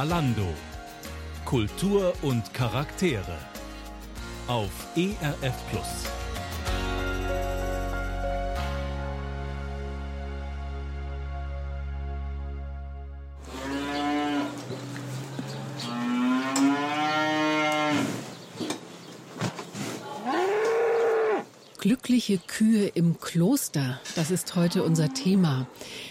Kalando. Kultur und Charaktere. Auf ERF Plus. Glückliche Kühe im Kloster, das ist heute unser Thema.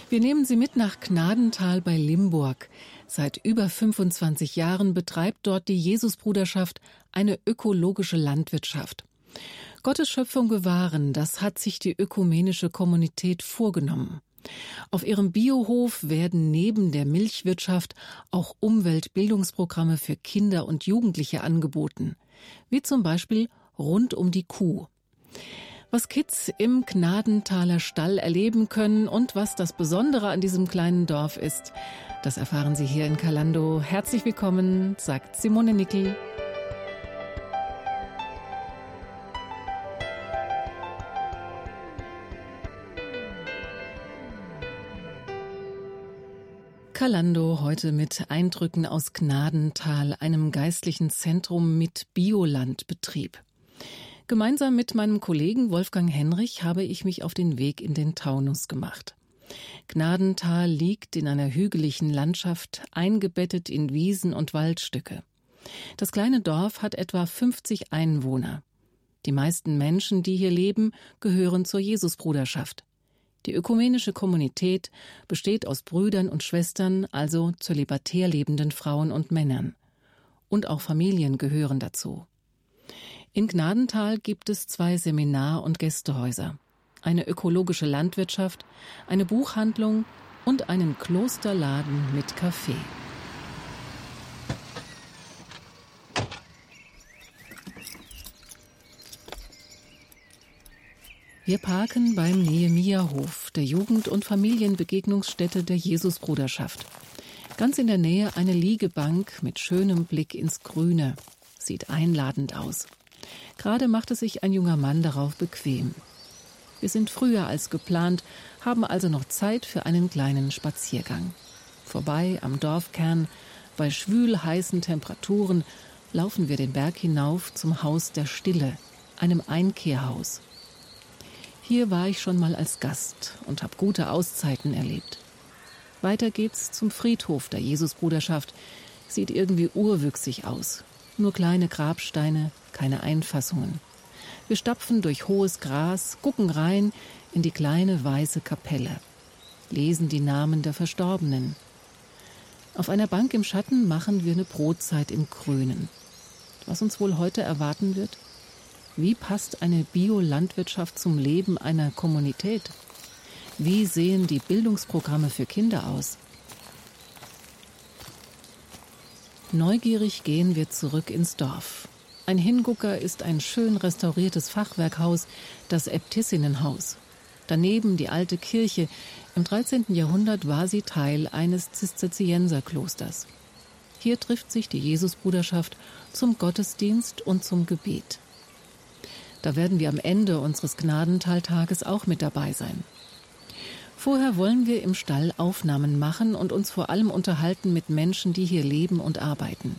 Wir nehmen Sie mit nach Gnadental bei Limburg. Seit über 25 Jahren betreibt dort die Jesusbruderschaft eine ökologische Landwirtschaft. Gottes Schöpfung bewahren, das hat sich die ökumenische Kommunität vorgenommen. Auf ihrem Biohof werden neben der Milchwirtschaft auch Umweltbildungsprogramme für Kinder und Jugendliche angeboten, wie zum Beispiel rund um die Kuh. Was Kids im Gnadenthaler Stall erleben können und was das Besondere an diesem kleinen Dorf ist, das erfahren Sie hier in Kalando. Herzlich willkommen, sagt Simone Nickel. Kalando heute mit Eindrücken aus Gnadental, einem geistlichen Zentrum mit Biolandbetrieb. Gemeinsam mit meinem Kollegen Wolfgang Henrich habe ich mich auf den Weg in den Taunus gemacht. Gnadental liegt in einer hügeligen Landschaft, eingebettet in Wiesen und Waldstücke. Das kleine Dorf hat etwa 50 Einwohner. Die meisten Menschen, die hier leben, gehören zur Jesusbruderschaft. Die ökumenische Kommunität besteht aus Brüdern und Schwestern, also zölibatär lebenden Frauen und Männern. Und auch Familien gehören dazu. In Gnadental gibt es zwei Seminar- und Gästehäuser, eine ökologische Landwirtschaft, eine Buchhandlung und einen Klosterladen mit Kaffee. Wir parken beim Nehemia-Hof, der Jugend- und Familienbegegnungsstätte der Jesusbruderschaft. Ganz in der Nähe eine Liegebank mit schönem Blick ins Grüne. Sieht einladend aus. Gerade machte sich ein junger Mann darauf bequem. Wir sind früher als geplant, haben also noch Zeit für einen kleinen Spaziergang. Vorbei am Dorfkern, bei schwül heißen Temperaturen, laufen wir den Berg hinauf zum Haus der Stille, einem Einkehrhaus. Hier war ich schon mal als Gast und habe gute Auszeiten erlebt. Weiter geht's zum Friedhof der Jesusbruderschaft. Sieht irgendwie urwüchsig aus. Nur kleine Grabsteine, keine Einfassungen. Wir stapfen durch hohes Gras, gucken rein in die kleine weiße Kapelle, lesen die Namen der Verstorbenen. Auf einer Bank im Schatten machen wir eine Brotzeit im Grünen. Was uns wohl heute erwarten wird? Wie passt eine Biolandwirtschaft zum Leben einer Kommunität? Wie sehen die Bildungsprogramme für Kinder aus? Neugierig gehen wir zurück ins Dorf. Ein Hingucker ist ein schön restauriertes Fachwerkhaus, das Äbtissinnenhaus. Daneben die alte Kirche. Im 13. Jahrhundert war sie Teil eines Zisterzienserklosters. Hier trifft sich die Jesusbruderschaft zum Gottesdienst und zum Gebet. Da werden wir am Ende unseres Gnadentaltages auch mit dabei sein. Vorher wollen wir im Stall Aufnahmen machen und uns vor allem unterhalten mit Menschen, die hier leben und arbeiten.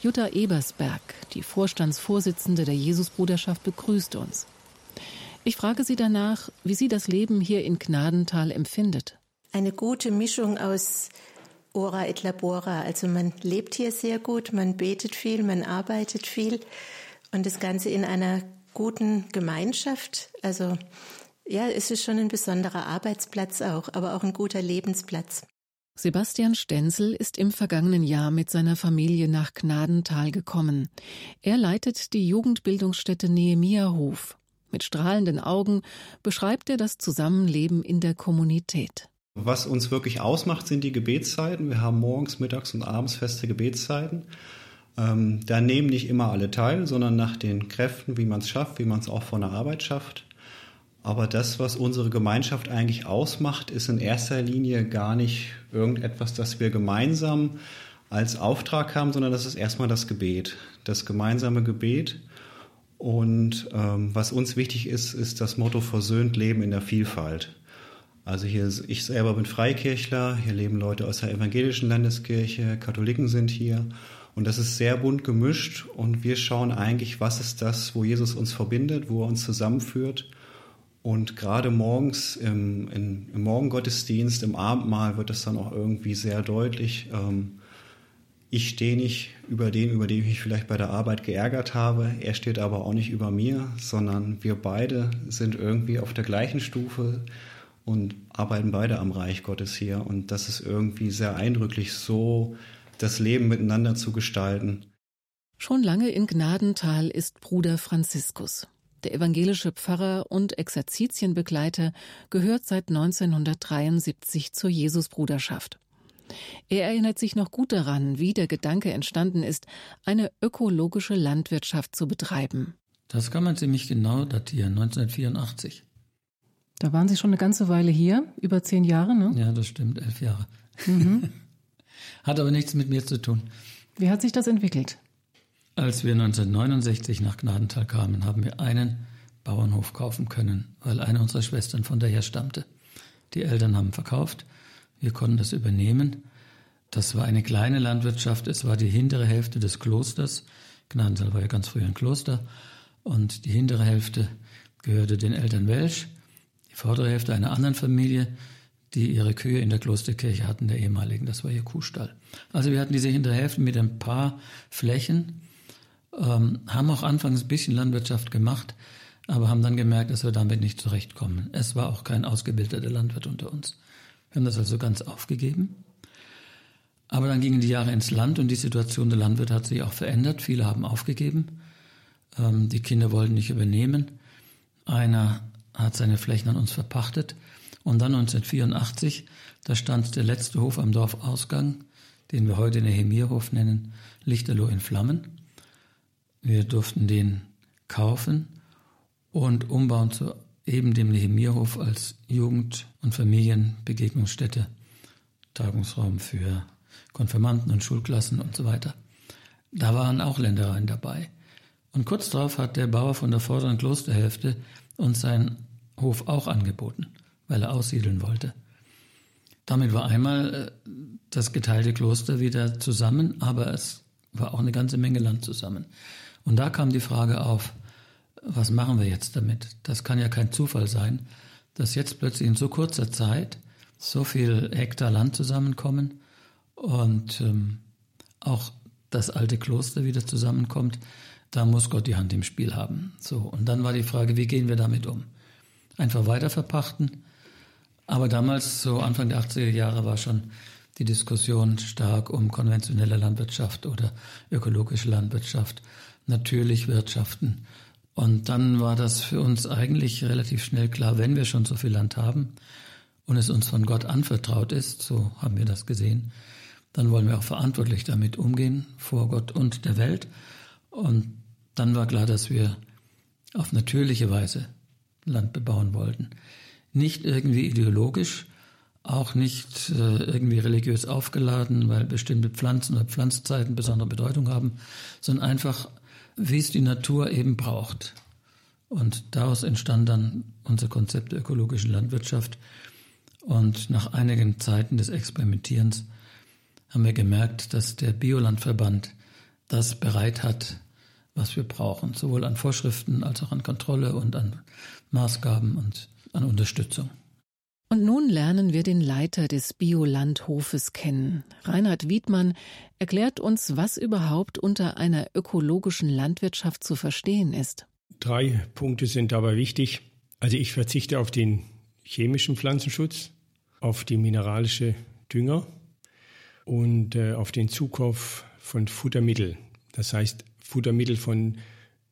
Jutta Ebersberg, die Vorstandsvorsitzende der Jesusbruderschaft, begrüßt uns. Ich frage sie danach, wie sie das Leben hier in Gnadental empfindet. Eine gute Mischung aus Ora et Labora. Also man lebt hier sehr gut, man betet viel, man arbeitet viel und das Ganze in einer guten Gemeinschaft. Also ja, es ist schon ein besonderer Arbeitsplatz auch, aber auch ein guter Lebensplatz. Sebastian Stenzel ist im vergangenen Jahr mit seiner Familie nach Gnadental gekommen. Er leitet die Jugendbildungsstätte Nehemia Hof. Mit strahlenden Augen beschreibt er das Zusammenleben in der Kommunität. Was uns wirklich ausmacht, sind die Gebetszeiten. Wir haben morgens, mittags und abends feste Gebetszeiten. Ähm, da nehmen nicht immer alle teil, sondern nach den Kräften, wie man es schafft, wie man es auch von der Arbeit schafft. Aber das, was unsere Gemeinschaft eigentlich ausmacht, ist in erster Linie gar nicht irgendetwas, das wir gemeinsam als Auftrag haben, sondern das ist erstmal das Gebet, das gemeinsame Gebet. Und ähm, was uns wichtig ist, ist das Motto versöhnt Leben in der Vielfalt. Also hier, ich selber bin Freikirchler, hier leben Leute aus der evangelischen Landeskirche, Katholiken sind hier und das ist sehr bunt gemischt und wir schauen eigentlich, was ist das, wo Jesus uns verbindet, wo er uns zusammenführt. Und gerade morgens im, im, im Morgengottesdienst, im Abendmahl wird das dann auch irgendwie sehr deutlich. Ähm, ich stehe nicht über den, über den ich mich vielleicht bei der Arbeit geärgert habe. Er steht aber auch nicht über mir, sondern wir beide sind irgendwie auf der gleichen Stufe und arbeiten beide am Reich Gottes hier. Und das ist irgendwie sehr eindrücklich, so das Leben miteinander zu gestalten. Schon lange in Gnadental ist Bruder Franziskus. Der evangelische Pfarrer und Exerzitienbegleiter gehört seit 1973 zur Jesusbruderschaft. Er erinnert sich noch gut daran, wie der Gedanke entstanden ist, eine ökologische Landwirtschaft zu betreiben. Das kann man ziemlich genau datieren, 1984. Da waren Sie schon eine ganze Weile hier, über zehn Jahre, ne? Ja, das stimmt, elf Jahre. Mhm. hat aber nichts mit mir zu tun. Wie hat sich das entwickelt? Als wir 1969 nach Gnadental kamen, haben wir einen Bauernhof kaufen können, weil eine unserer Schwestern von daher stammte. Die Eltern haben verkauft, wir konnten das übernehmen. Das war eine kleine Landwirtschaft, es war die hintere Hälfte des Klosters. Gnadental war ja ganz früher ein Kloster. Und die hintere Hälfte gehörte den Eltern Welsch die vordere Hälfte einer anderen Familie, die ihre Kühe in der Klosterkirche hatten, der ehemaligen. Das war ihr Kuhstall. Also wir hatten diese hintere Hälfte mit ein paar Flächen, ähm, haben auch anfangs ein bisschen Landwirtschaft gemacht, aber haben dann gemerkt, dass wir damit nicht zurechtkommen. Es war auch kein ausgebildeter Landwirt unter uns. Wir haben das also ganz aufgegeben. Aber dann gingen die Jahre ins Land und die Situation der Landwirte hat sich auch verändert. Viele haben aufgegeben. Ähm, die Kinder wollten nicht übernehmen. Einer hat seine Flächen an uns verpachtet. Und dann 1984, da stand der letzte Hof am Dorfausgang, den wir heute Nehemierhof nennen, Lichterloh in Flammen. Wir durften den kaufen und umbauen zu eben dem Nehemierhof als Jugend- und Familienbegegnungsstätte, Tagungsraum für Konfirmanden und Schulklassen und so weiter. Da waren auch Ländereien dabei. Und kurz darauf hat der Bauer von der vorderen Klosterhälfte uns seinen Hof auch angeboten, weil er aussiedeln wollte. Damit war einmal äh, das geteilte Kloster wieder zusammen, aber es war auch eine ganze Menge Land zusammen. Und da kam die Frage auf, was machen wir jetzt damit? Das kann ja kein Zufall sein, dass jetzt plötzlich in so kurzer Zeit so viel Hektar Land zusammenkommen und ähm, auch das alte Kloster wieder zusammenkommt da muss Gott die Hand im Spiel haben. So. Und dann war die Frage, wie gehen wir damit um? Einfach weiter verpachten. Aber damals, so Anfang der 80er Jahre, war schon die Diskussion stark um konventionelle Landwirtschaft oder ökologische Landwirtschaft, natürlich Wirtschaften. Und dann war das für uns eigentlich relativ schnell klar, wenn wir schon so viel Land haben und es uns von Gott anvertraut ist, so haben wir das gesehen, dann wollen wir auch verantwortlich damit umgehen vor Gott und der Welt. Und dann war klar, dass wir auf natürliche Weise Land bebauen wollten. Nicht irgendwie ideologisch, auch nicht äh, irgendwie religiös aufgeladen, weil bestimmte Pflanzen oder Pflanzzeiten besondere Bedeutung haben, sondern einfach, wie es die Natur eben braucht. Und daraus entstand dann unser Konzept der ökologischen Landwirtschaft. Und nach einigen Zeiten des Experimentierens haben wir gemerkt, dass der Biolandverband das bereit hat, was wir brauchen, sowohl an Vorschriften als auch an Kontrolle und an Maßgaben und an Unterstützung. Und nun lernen wir den Leiter des Biolandhofes kennen. Reinhard Wiedmann erklärt uns, was überhaupt unter einer ökologischen Landwirtschaft zu verstehen ist. Drei Punkte sind dabei wichtig. Also ich verzichte auf den chemischen Pflanzenschutz, auf die mineralische Dünger und äh, auf den Zukauf von Futtermitteln. Das heißt, Futtermittel von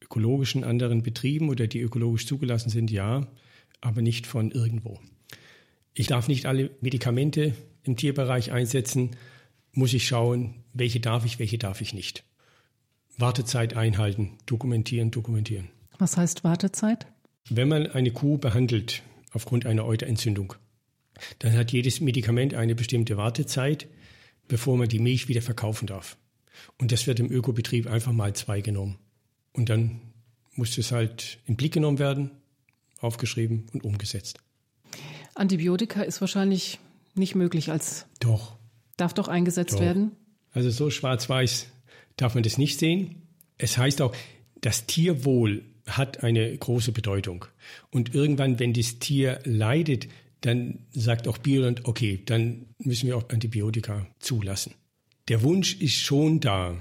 ökologischen anderen Betrieben oder die ökologisch zugelassen sind, ja, aber nicht von irgendwo. Ich darf nicht alle Medikamente im Tierbereich einsetzen, muss ich schauen, welche darf ich, welche darf ich nicht. Wartezeit einhalten, dokumentieren, dokumentieren. Was heißt Wartezeit? Wenn man eine Kuh behandelt aufgrund einer Euterentzündung, dann hat jedes Medikament eine bestimmte Wartezeit, bevor man die Milch wieder verkaufen darf. Und das wird im Ökobetrieb einfach mal zwei genommen. Und dann muss es halt in Blick genommen werden, aufgeschrieben und umgesetzt. Antibiotika ist wahrscheinlich nicht möglich als. Doch. Darf doch eingesetzt doch. werden? Also so schwarz-weiß darf man das nicht sehen. Es heißt auch, das Tierwohl hat eine große Bedeutung. Und irgendwann, wenn das Tier leidet, dann sagt auch Bioland, okay, dann müssen wir auch Antibiotika zulassen. Der Wunsch ist schon da,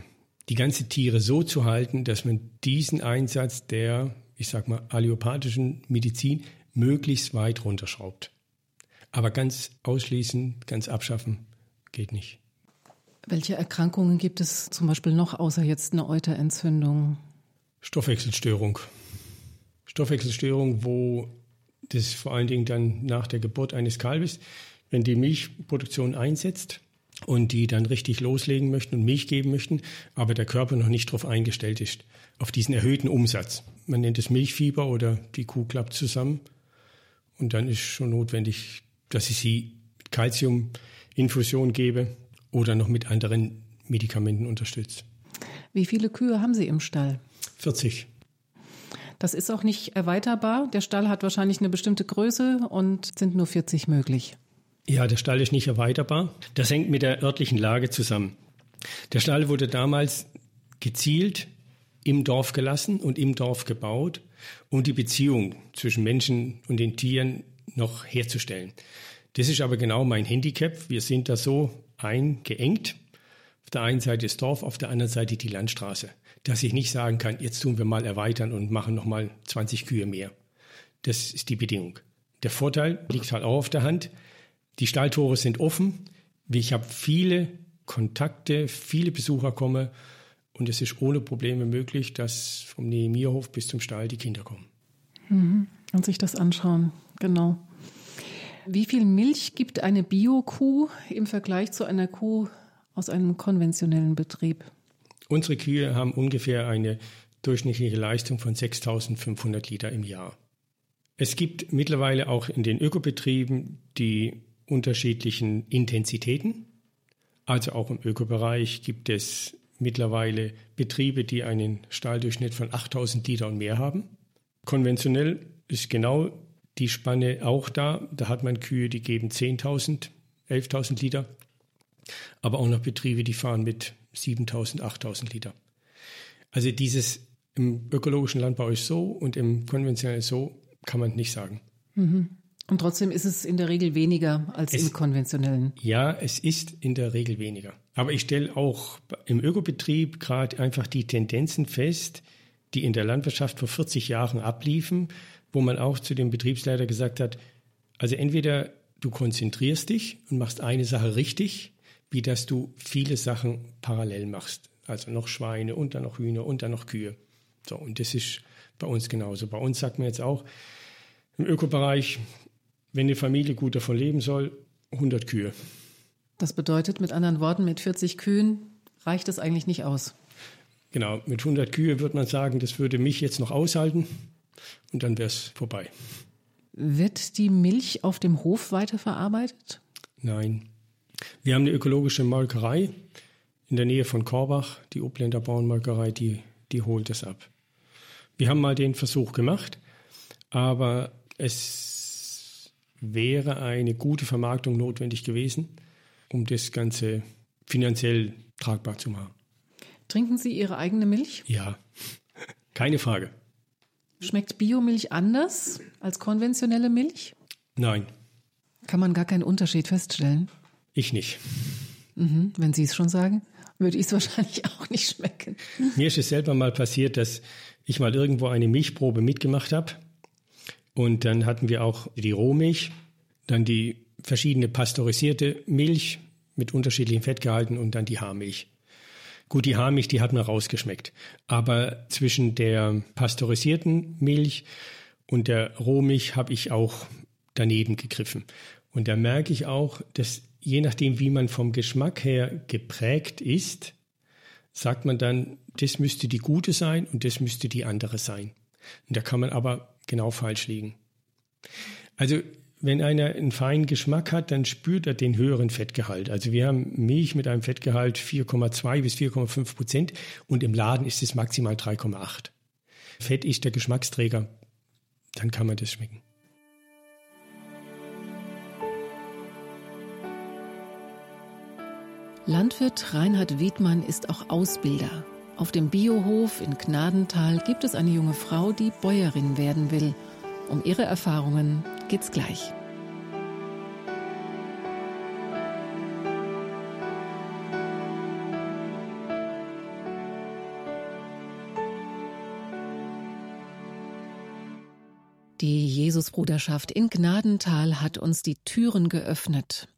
die ganze Tiere so zu halten, dass man diesen Einsatz der, ich sag mal, allopathischen Medizin möglichst weit runterschraubt. Aber ganz ausschließen, ganz abschaffen geht nicht. Welche Erkrankungen gibt es zum Beispiel noch außer jetzt eine Euterentzündung? Stoffwechselstörung. Stoffwechselstörung, wo das vor allen Dingen dann nach der Geburt eines Kalbes, wenn die Milchproduktion einsetzt und die dann richtig loslegen möchten und Milch geben möchten, aber der Körper noch nicht darauf eingestellt ist, auf diesen erhöhten Umsatz. Man nennt es Milchfieber oder die Kuh klappt zusammen. Und dann ist schon notwendig, dass ich sie mit Calciuminfusion gebe oder noch mit anderen Medikamenten unterstütze. Wie viele Kühe haben Sie im Stall? 40. Das ist auch nicht erweiterbar. Der Stall hat wahrscheinlich eine bestimmte Größe und sind nur 40 möglich. Ja, der Stall ist nicht erweiterbar. Das hängt mit der örtlichen Lage zusammen. Der Stall wurde damals gezielt im Dorf gelassen und im Dorf gebaut, um die Beziehung zwischen Menschen und den Tieren noch herzustellen. Das ist aber genau mein Handicap. Wir sind da so eingeengt. Auf der einen Seite das Dorf, auf der anderen Seite die Landstraße dass ich nicht sagen kann, jetzt tun wir mal erweitern und machen nochmal 20 Kühe mehr. Das ist die Bedingung. Der Vorteil liegt halt auch auf der Hand. Die Stalltore sind offen. Ich habe viele Kontakte, viele Besucher kommen und es ist ohne Probleme möglich, dass vom Nehemierhof bis zum Stall die Kinder kommen. Mhm. Und sich das anschauen, genau. Wie viel Milch gibt eine Bio-Kuh im Vergleich zu einer Kuh aus einem konventionellen Betrieb? Unsere Kühe haben ungefähr eine durchschnittliche Leistung von 6500 Liter im Jahr. Es gibt mittlerweile auch in den Ökobetrieben die unterschiedlichen Intensitäten. Also auch im Ökobereich gibt es mittlerweile Betriebe, die einen Stahldurchschnitt von 8000 Liter und mehr haben. Konventionell ist genau die Spanne auch da. Da hat man Kühe, die geben 10.000, 11.000 Liter. Aber auch noch Betriebe, die fahren mit 7000, 8000 Liter. Also dieses im ökologischen Landbau ist so und im konventionellen so, kann man nicht sagen. Mhm. Und trotzdem ist es in der Regel weniger als es, im konventionellen. Ja, es ist in der Regel weniger. Aber ich stelle auch im Ökobetrieb gerade einfach die Tendenzen fest, die in der Landwirtschaft vor 40 Jahren abliefen, wo man auch zu dem Betriebsleiter gesagt hat, also entweder du konzentrierst dich und machst eine Sache richtig wie dass du viele Sachen parallel machst. Also noch Schweine und dann noch Hühner und dann noch Kühe. So, und das ist bei uns genauso. Bei uns sagt man jetzt auch im Ökobereich, wenn eine Familie gut davon leben soll, 100 Kühe. Das bedeutet mit anderen Worten, mit 40 Kühen reicht es eigentlich nicht aus. Genau, mit 100 Kühe würde man sagen, das würde mich jetzt noch aushalten und dann wäre es vorbei. Wird die Milch auf dem Hof weiterverarbeitet? Nein. Wir haben eine ökologische Molkerei in der Nähe von Korbach, die Obländer Bauernmolkerei, die, die holt es ab. Wir haben mal den Versuch gemacht, aber es wäre eine gute Vermarktung notwendig gewesen, um das Ganze finanziell tragbar zu machen. Trinken Sie Ihre eigene Milch? Ja, keine Frage. Schmeckt Biomilch anders als konventionelle Milch? Nein. Kann man gar keinen Unterschied feststellen? Ich nicht. Mhm, wenn Sie es schon sagen, würde ich es wahrscheinlich auch nicht schmecken. Mir ist es selber mal passiert, dass ich mal irgendwo eine Milchprobe mitgemacht habe. Und dann hatten wir auch die Rohmilch, dann die verschiedene pasteurisierte Milch mit unterschiedlichen Fettgehalten und dann die Haarmilch. Gut, die Haarmilch, die hat mir rausgeschmeckt. Aber zwischen der pasteurisierten Milch und der Rohmilch habe ich auch daneben gegriffen. Und da merke ich auch, dass je nachdem, wie man vom Geschmack her geprägt ist, sagt man dann, das müsste die gute sein und das müsste die andere sein. Und da kann man aber genau falsch liegen. Also wenn einer einen feinen Geschmack hat, dann spürt er den höheren Fettgehalt. Also wir haben Milch mit einem Fettgehalt 4,2 bis 4,5 Prozent und im Laden ist es maximal 3,8. Fett ist der Geschmacksträger, dann kann man das schmecken. Landwirt Reinhard Wiedmann ist auch Ausbilder. Auf dem Biohof in Gnadental gibt es eine junge Frau, die Bäuerin werden will, um ihre Erfahrungen geht's gleich. Die Jesusbruderschaft in Gnadental hat uns die Türen geöffnet.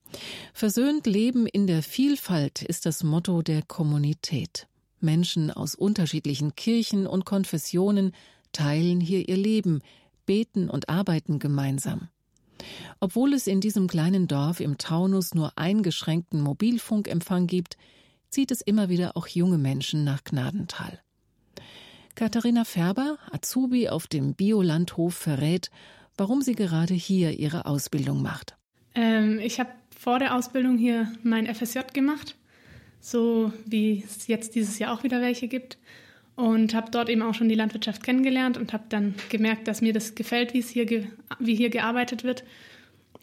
Versöhnt Leben in der Vielfalt ist das Motto der Kommunität. Menschen aus unterschiedlichen Kirchen und Konfessionen teilen hier ihr Leben, beten und arbeiten gemeinsam. Obwohl es in diesem kleinen Dorf im Taunus nur eingeschränkten Mobilfunkempfang gibt, zieht es immer wieder auch junge Menschen nach Gnadental. Katharina Färber, Azubi auf dem Biolandhof, verrät, warum sie gerade hier ihre Ausbildung macht. Ähm, ich habe vor der Ausbildung hier mein FSJ gemacht, so wie es jetzt dieses Jahr auch wieder welche gibt. Und habe dort eben auch schon die Landwirtschaft kennengelernt und habe dann gemerkt, dass mir das gefällt, wie, es hier wie hier gearbeitet wird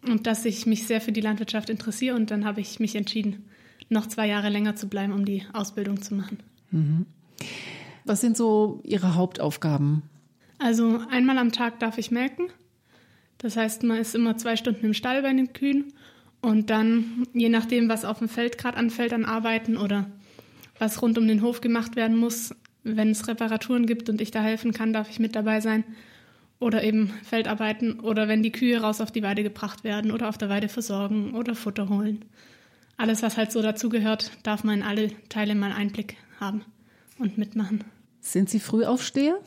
und dass ich mich sehr für die Landwirtschaft interessiere. Und dann habe ich mich entschieden, noch zwei Jahre länger zu bleiben, um die Ausbildung zu machen. Mhm. Was sind so Ihre Hauptaufgaben? Also einmal am Tag darf ich melken. Das heißt, man ist immer zwei Stunden im Stall bei den Kühen und dann, je nachdem, was auf dem Feld gerade anfällt an Arbeiten oder was rund um den Hof gemacht werden muss, wenn es Reparaturen gibt und ich da helfen kann, darf ich mit dabei sein. Oder eben Feldarbeiten oder wenn die Kühe raus auf die Weide gebracht werden oder auf der Weide versorgen oder Futter holen. Alles, was halt so dazugehört, darf man in alle Teile mal Einblick haben und mitmachen. Sind Sie Frühaufsteher?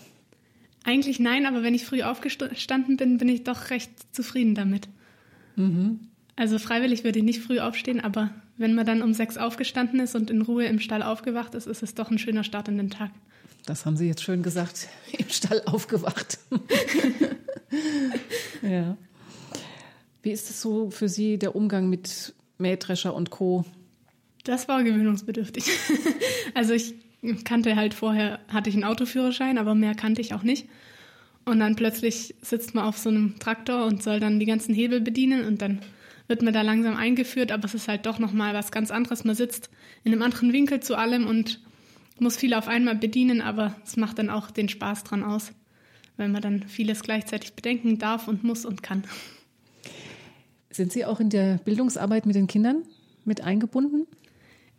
Eigentlich nein, aber wenn ich früh aufgestanden bin, bin ich doch recht zufrieden damit. Mhm. Also freiwillig würde ich nicht früh aufstehen, aber wenn man dann um sechs aufgestanden ist und in Ruhe im Stall aufgewacht ist, ist es doch ein schöner Start in den Tag. Das haben Sie jetzt schön gesagt, im Stall aufgewacht. ja. Wie ist es so für Sie, der Umgang mit Mähdrescher und Co.? Das war gewöhnungsbedürftig. also ich kannte halt vorher, hatte ich einen Autoführerschein, aber mehr kannte ich auch nicht. Und dann plötzlich sitzt man auf so einem Traktor und soll dann die ganzen Hebel bedienen und dann wird man da langsam eingeführt, aber es ist halt doch nochmal was ganz anderes. Man sitzt in einem anderen Winkel zu allem und muss viel auf einmal bedienen, aber es macht dann auch den Spaß dran aus, weil man dann vieles gleichzeitig bedenken darf und muss und kann. Sind Sie auch in der Bildungsarbeit mit den Kindern mit eingebunden?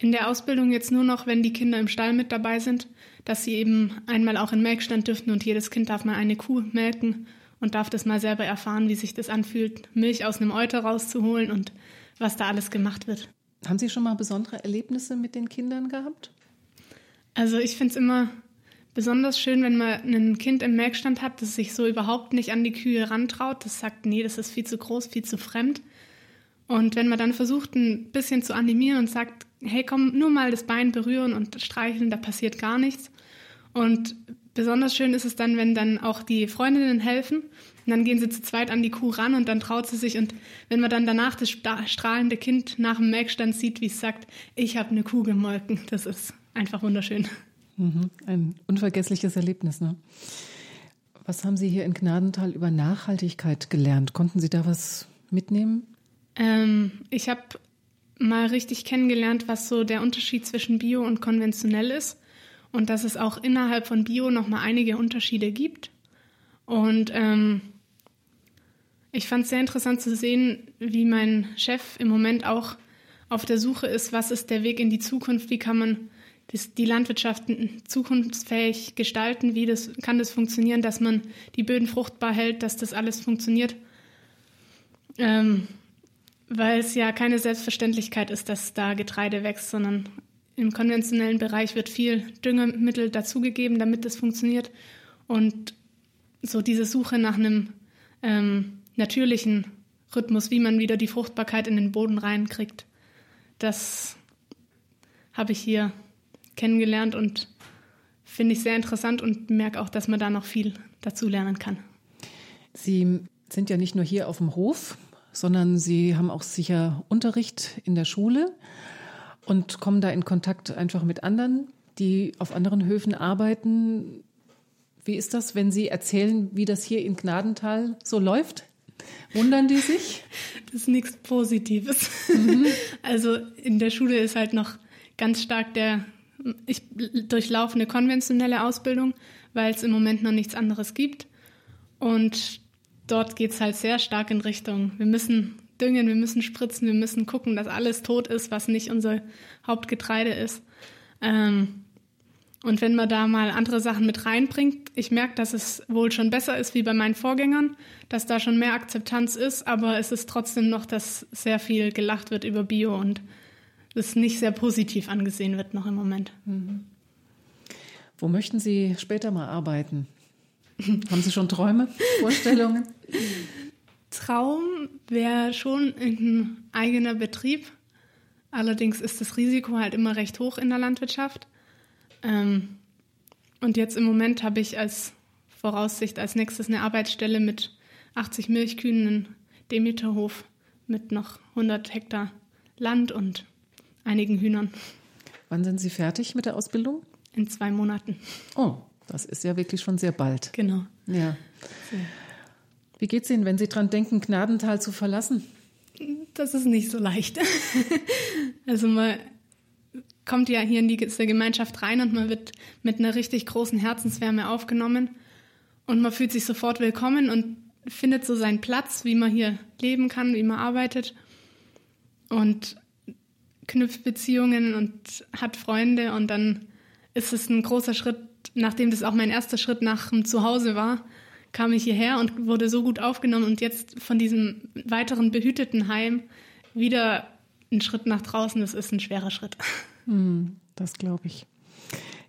in der Ausbildung jetzt nur noch, wenn die Kinder im Stall mit dabei sind, dass sie eben einmal auch in Melkstand dürften und jedes Kind darf mal eine Kuh melken und darf das mal selber erfahren, wie sich das anfühlt, Milch aus einem Euter rauszuholen und was da alles gemacht wird. Haben Sie schon mal besondere Erlebnisse mit den Kindern gehabt? Also ich finde es immer besonders schön, wenn man ein Kind im Melkstand hat, das sich so überhaupt nicht an die Kühe rantraut, das sagt, nee, das ist viel zu groß, viel zu fremd. Und wenn man dann versucht, ein bisschen zu animieren und sagt, hey, komm, nur mal das Bein berühren und streicheln, da passiert gar nichts. Und besonders schön ist es dann, wenn dann auch die Freundinnen helfen. Und dann gehen sie zu zweit an die Kuh ran und dann traut sie sich. Und wenn man dann danach das strahlende Kind nach dem Melkstand sieht, wie es sagt, ich habe eine Kuh gemolken, das ist einfach wunderschön. Mhm, ein unvergessliches Erlebnis. Ne? Was haben Sie hier in Gnadental über Nachhaltigkeit gelernt? Konnten Sie da was mitnehmen? Ähm, ich habe mal richtig kennengelernt, was so der Unterschied zwischen Bio und konventionell ist und dass es auch innerhalb von Bio noch mal einige Unterschiede gibt. Und ähm, ich fand es sehr interessant zu sehen, wie mein Chef im Moment auch auf der Suche ist, was ist der Weg in die Zukunft, wie kann man die Landwirtschaft zukunftsfähig gestalten, wie das, kann das funktionieren, dass man die Böden fruchtbar hält, dass das alles funktioniert. Ähm, weil es ja keine Selbstverständlichkeit ist, dass da Getreide wächst, sondern im konventionellen Bereich wird viel Düngemittel dazugegeben, damit das funktioniert. Und so diese Suche nach einem ähm, natürlichen Rhythmus, wie man wieder die Fruchtbarkeit in den Boden reinkriegt, das habe ich hier kennengelernt und finde ich sehr interessant und merke auch, dass man da noch viel dazu lernen kann. Sie sind ja nicht nur hier auf dem Hof, sondern sie haben auch sicher Unterricht in der Schule und kommen da in Kontakt einfach mit anderen, die auf anderen Höfen arbeiten. Wie ist das, wenn Sie erzählen, wie das hier in Gnadental so läuft? Wundern die sich? Das ist nichts Positives. Mhm. Also in der Schule ist halt noch ganz stark der, ich durchlaufe eine konventionelle Ausbildung, weil es im Moment noch nichts anderes gibt. Und dort geht es halt sehr stark in Richtung, wir müssen düngen, wir müssen spritzen, wir müssen gucken, dass alles tot ist, was nicht unser Hauptgetreide ist. Ähm, und wenn man da mal andere Sachen mit reinbringt, ich merke, dass es wohl schon besser ist wie bei meinen Vorgängern, dass da schon mehr Akzeptanz ist, aber es ist trotzdem noch, dass sehr viel gelacht wird über Bio und es nicht sehr positiv angesehen wird noch im Moment. Mhm. Wo möchten Sie später mal arbeiten? Haben Sie schon Träume, Vorstellungen? Traum wäre schon ein eigener Betrieb. Allerdings ist das Risiko halt immer recht hoch in der Landwirtschaft. Ähm, und jetzt im Moment habe ich als Voraussicht als nächstes eine Arbeitsstelle mit 80 Milchkühen, einen Demeterhof mit noch 100 Hektar Land und einigen Hühnern. Wann sind Sie fertig mit der Ausbildung? In zwei Monaten. Oh, das ist ja wirklich schon sehr bald. Genau. Ja. Wie geht es Ihnen, wenn Sie daran denken, Gnadental zu verlassen? Das ist nicht so leicht. also man kommt ja hier in diese Gemeinschaft rein und man wird mit einer richtig großen Herzenswärme aufgenommen und man fühlt sich sofort willkommen und findet so seinen Platz, wie man hier leben kann, wie man arbeitet und knüpft Beziehungen und hat Freunde und dann ist es ein großer Schritt, nachdem das auch mein erster Schritt nach dem Zuhause war, kam ich hierher und wurde so gut aufgenommen und jetzt von diesem weiteren behüteten Heim wieder ein Schritt nach draußen, das ist ein schwerer Schritt. Hm, das glaube ich.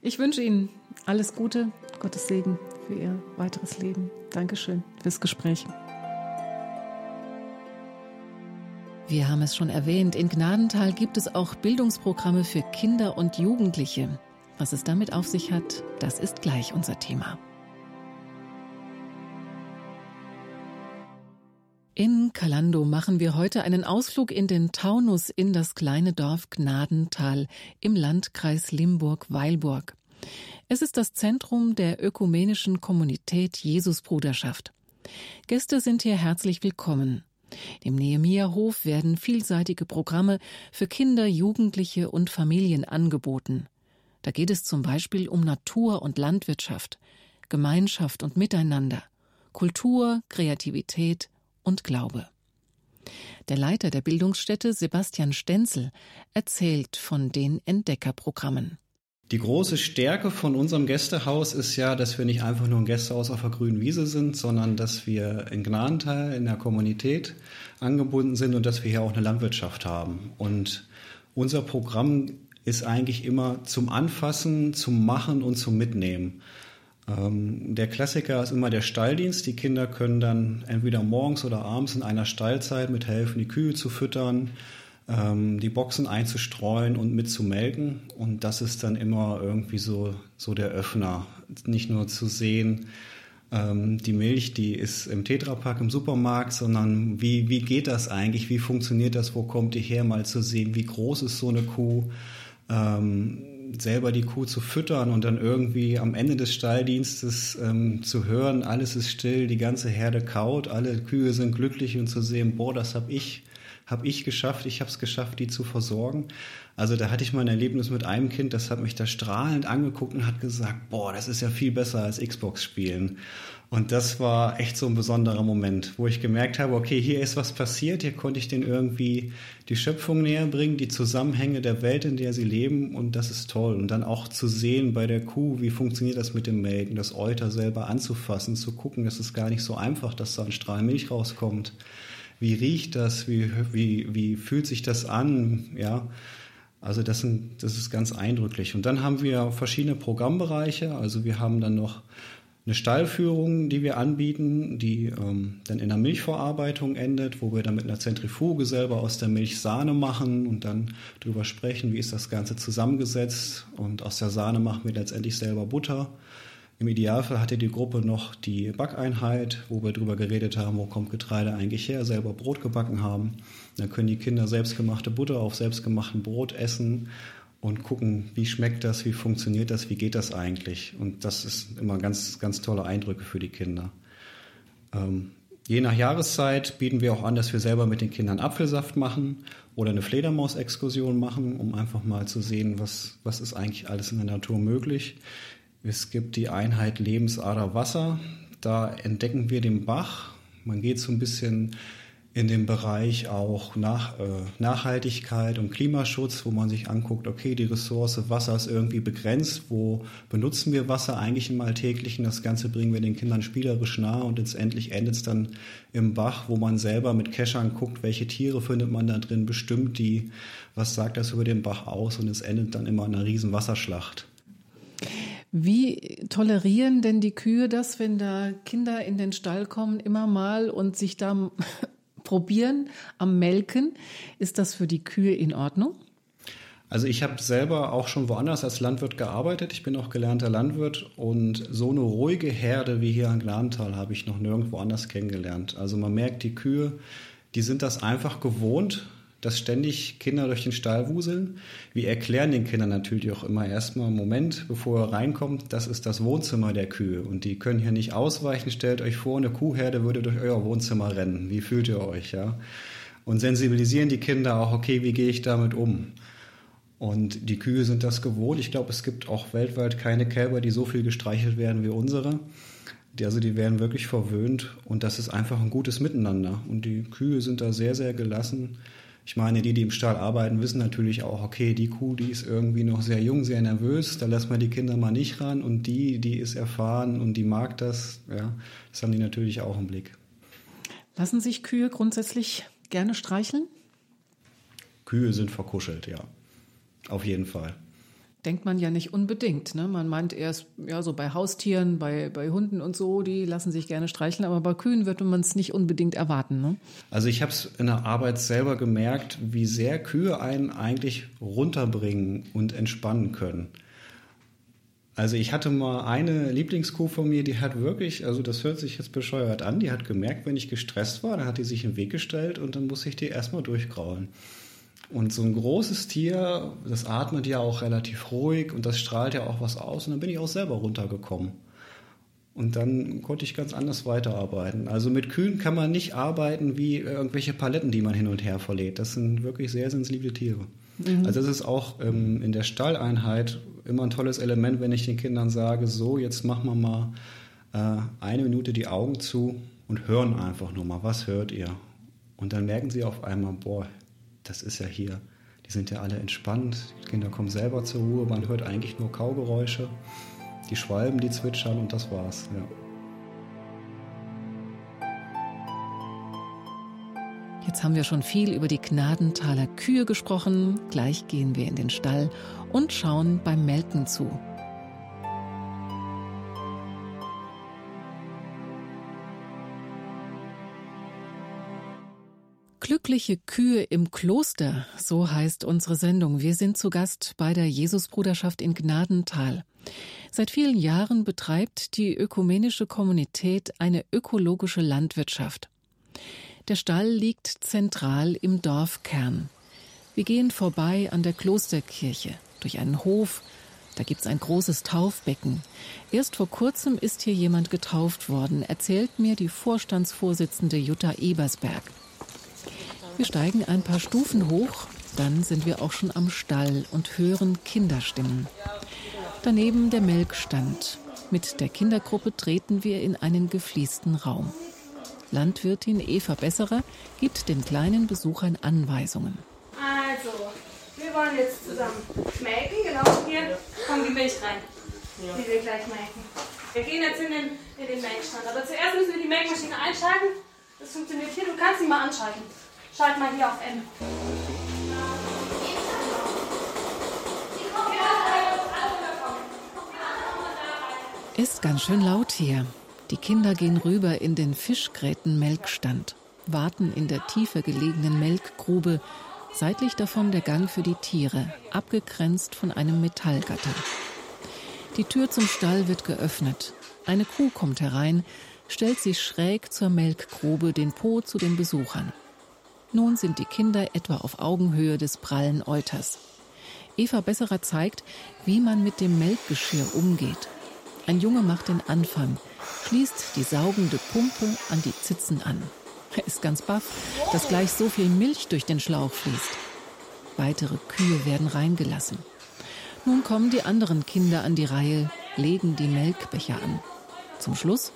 Ich wünsche Ihnen alles Gute, Gottes Segen für Ihr weiteres Leben. Dankeschön fürs Gespräch. Wir haben es schon erwähnt, in Gnadental gibt es auch Bildungsprogramme für Kinder und Jugendliche. Was es damit auf sich hat, das ist gleich unser Thema. In Kalando machen wir heute einen Ausflug in den Taunus in das kleine Dorf Gnadental im Landkreis Limburg-Weilburg. Es ist das Zentrum der ökumenischen Kommunität Jesusbruderschaft. Gäste sind hier herzlich willkommen. Im Nehemiah-Hof werden vielseitige Programme für Kinder, Jugendliche und Familien angeboten. Da geht es zum Beispiel um Natur und Landwirtschaft, Gemeinschaft und Miteinander, Kultur, Kreativität, und Glaube. Der Leiter der Bildungsstätte, Sebastian Stenzel, erzählt von den Entdeckerprogrammen. Die große Stärke von unserem Gästehaus ist ja, dass wir nicht einfach nur ein Gästehaus auf der grünen Wiese sind, sondern dass wir in Gnadental in der Kommunität angebunden sind und dass wir hier auch eine Landwirtschaft haben. Und unser Programm ist eigentlich immer zum Anfassen, zum Machen und zum Mitnehmen. Ähm, der Klassiker ist immer der Stalldienst. Die Kinder können dann entweder morgens oder abends in einer Stallzeit mithelfen, die Kühe zu füttern, ähm, die Boxen einzustreuen und mitzumelken. Und das ist dann immer irgendwie so, so der Öffner. Nicht nur zu sehen, ähm, die Milch, die ist im Tetrapack im Supermarkt, sondern wie, wie geht das eigentlich? Wie funktioniert das? Wo kommt die her? Mal zu sehen, wie groß ist so eine Kuh? Ähm, selber die Kuh zu füttern und dann irgendwie am Ende des Stalldienstes ähm, zu hören, alles ist still, die ganze Herde kaut, alle Kühe sind glücklich und zu sehen, boah, das habe ich, habe ich geschafft, ich habe es geschafft, die zu versorgen. Also da hatte ich mal ein Erlebnis mit einem Kind, das hat mich da strahlend angeguckt und hat gesagt, boah, das ist ja viel besser als Xbox spielen. Und das war echt so ein besonderer Moment, wo ich gemerkt habe, okay, hier ist was passiert, hier konnte ich denen irgendwie die Schöpfung näher bringen, die Zusammenhänge der Welt, in der sie leben und das ist toll. Und dann auch zu sehen bei der Kuh, wie funktioniert das mit dem Melken, das Euter selber anzufassen, zu gucken, das ist gar nicht so einfach, dass da ein Strahl Milch rauskommt. Wie riecht das? Wie, wie, wie fühlt sich das an? Ja. Also das, sind, das ist ganz eindrücklich. Und dann haben wir verschiedene Programmbereiche. Also wir haben dann noch eine Stallführung, die wir anbieten, die ähm, dann in der Milchverarbeitung endet, wo wir dann mit einer Zentrifuge selber aus der Milch Sahne machen und dann darüber sprechen, wie ist das Ganze zusammengesetzt. Und aus der Sahne machen wir letztendlich selber Butter. Im Idealfall hatte die Gruppe noch die Backeinheit, wo wir darüber geredet haben, wo kommt Getreide eigentlich her, selber Brot gebacken haben. Dann können die Kinder selbstgemachte Butter auf selbstgemachtem Brot essen und gucken, wie schmeckt das, wie funktioniert das, wie geht das eigentlich. Und das ist immer ganz, ganz tolle Eindrücke für die Kinder. Ähm, Je nach Jahreszeit bieten wir auch an, dass wir selber mit den Kindern Apfelsaft machen oder eine Fledermausexkursion machen, um einfach mal zu sehen, was, was ist eigentlich alles in der Natur möglich. Es gibt die Einheit Lebensader Wasser. Da entdecken wir den Bach. Man geht so ein bisschen in dem Bereich auch nach, äh, Nachhaltigkeit und Klimaschutz, wo man sich anguckt, okay, die Ressource Wasser ist irgendwie begrenzt, wo benutzen wir Wasser eigentlich im Alltäglichen? Das Ganze bringen wir den Kindern spielerisch nahe und letztendlich endet es dann im Bach, wo man selber mit Keschern guckt, welche Tiere findet man da drin, bestimmt die, was sagt das über den Bach aus und es endet dann immer in einer riesen Wasserschlacht. Wie tolerieren denn die Kühe das, wenn da Kinder in den Stall kommen, immer mal und sich da probieren am Melken. Ist das für die Kühe in Ordnung? Also ich habe selber auch schon woanders als Landwirt gearbeitet. Ich bin auch gelernter Landwirt und so eine ruhige Herde wie hier in Gnadental habe ich noch nirgendwo anders kennengelernt. Also man merkt, die Kühe, die sind das einfach gewohnt, dass ständig Kinder durch den Stall wuseln. Wir erklären den Kindern natürlich auch immer erstmal, Moment, bevor er reinkommt, das ist das Wohnzimmer der Kühe und die können hier nicht ausweichen. Stellt euch vor, eine Kuhherde würde durch euer Wohnzimmer rennen. Wie fühlt ihr euch, ja? Und sensibilisieren die Kinder auch, okay, wie gehe ich damit um? Und die Kühe sind das gewohnt. Ich glaube, es gibt auch weltweit keine Kälber, die so viel gestreichelt werden wie unsere. Also die werden wirklich verwöhnt und das ist einfach ein gutes Miteinander. Und die Kühe sind da sehr, sehr gelassen. Ich meine, die, die im Stall arbeiten, wissen natürlich auch, okay, die Kuh, die ist irgendwie noch sehr jung, sehr nervös, da lässt man die Kinder mal nicht ran und die, die ist erfahren und die mag das, ja, das haben die natürlich auch im Blick. Lassen sich Kühe grundsätzlich gerne streicheln? Kühe sind verkuschelt, ja. Auf jeden Fall denkt man ja nicht unbedingt. Ne? Man meint erst, ja, so bei Haustieren, bei, bei Hunden und so, die lassen sich gerne streicheln, aber bei Kühen würde man es nicht unbedingt erwarten. Ne? Also ich habe es in der Arbeit selber gemerkt, wie sehr Kühe einen eigentlich runterbringen und entspannen können. Also ich hatte mal eine Lieblingskuh von mir, die hat wirklich, also das hört sich jetzt bescheuert an, die hat gemerkt, wenn ich gestresst war, dann hat die sich in den Weg gestellt und dann muss ich die erstmal durchgraulen. Und so ein großes Tier, das atmet ja auch relativ ruhig und das strahlt ja auch was aus. Und dann bin ich auch selber runtergekommen. Und dann konnte ich ganz anders weiterarbeiten. Also mit Kühen kann man nicht arbeiten wie irgendwelche Paletten, die man hin und her verlädt. Das sind wirklich sehr sensible Tiere. Mhm. Also das ist auch ähm, in der Stalleinheit immer ein tolles Element, wenn ich den Kindern sage, so, jetzt machen wir mal äh, eine Minute die Augen zu und hören einfach nur mal, was hört ihr? Und dann merken sie auf einmal, boah, das ist ja hier, die sind ja alle entspannt, die Kinder kommen selber zur Ruhe, man hört eigentlich nur Kaugeräusche, die Schwalben, die zwitschern und das war's. Ja. Jetzt haben wir schon viel über die Gnadenthaler Kühe gesprochen. Gleich gehen wir in den Stall und schauen beim Melken zu. Glückliche Kühe im Kloster, so heißt unsere Sendung. Wir sind zu Gast bei der Jesusbruderschaft in Gnadental. Seit vielen Jahren betreibt die ökumenische Kommunität eine ökologische Landwirtschaft. Der Stall liegt zentral im Dorfkern. Wir gehen vorbei an der Klosterkirche, durch einen Hof, da gibt's ein großes Taufbecken. Erst vor kurzem ist hier jemand getauft worden, erzählt mir die Vorstandsvorsitzende Jutta Ebersberg. Wir steigen ein paar Stufen hoch, dann sind wir auch schon am Stall und hören Kinderstimmen. Daneben der Melkstand. Mit der Kindergruppe treten wir in einen gefliesten Raum. Landwirtin Eva Besserer gibt den kleinen Besuchern Anweisungen. Also, wir wollen jetzt zusammen melken. Genau hier kommt die Milch rein, die wir gleich melken. Wir gehen jetzt in den, in den Melkstand. Aber zuerst müssen wir die Melkmaschine einschalten. Das funktioniert hier. Du kannst sie mal anschalten. Schalt mal hier auf M. Ist ganz schön laut hier. Die Kinder gehen rüber in den Fischgräten-Melkstand, warten in der tiefer gelegenen Melkgrube, seitlich davon der Gang für die Tiere, abgegrenzt von einem Metallgatter. Die Tür zum Stall wird geöffnet. Eine Kuh kommt herein, stellt sich schräg zur Melkgrube den Po zu den Besuchern. Nun sind die Kinder etwa auf Augenhöhe des prallen Euters. Eva Besserer zeigt, wie man mit dem Melkgeschirr umgeht. Ein Junge macht den Anfang, schließt die saugende Pumpe an die Zitzen an. Er ist ganz baff, dass gleich so viel Milch durch den Schlauch fließt. Weitere Kühe werden reingelassen. Nun kommen die anderen Kinder an die Reihe, legen die Melkbecher an. Zum Schluss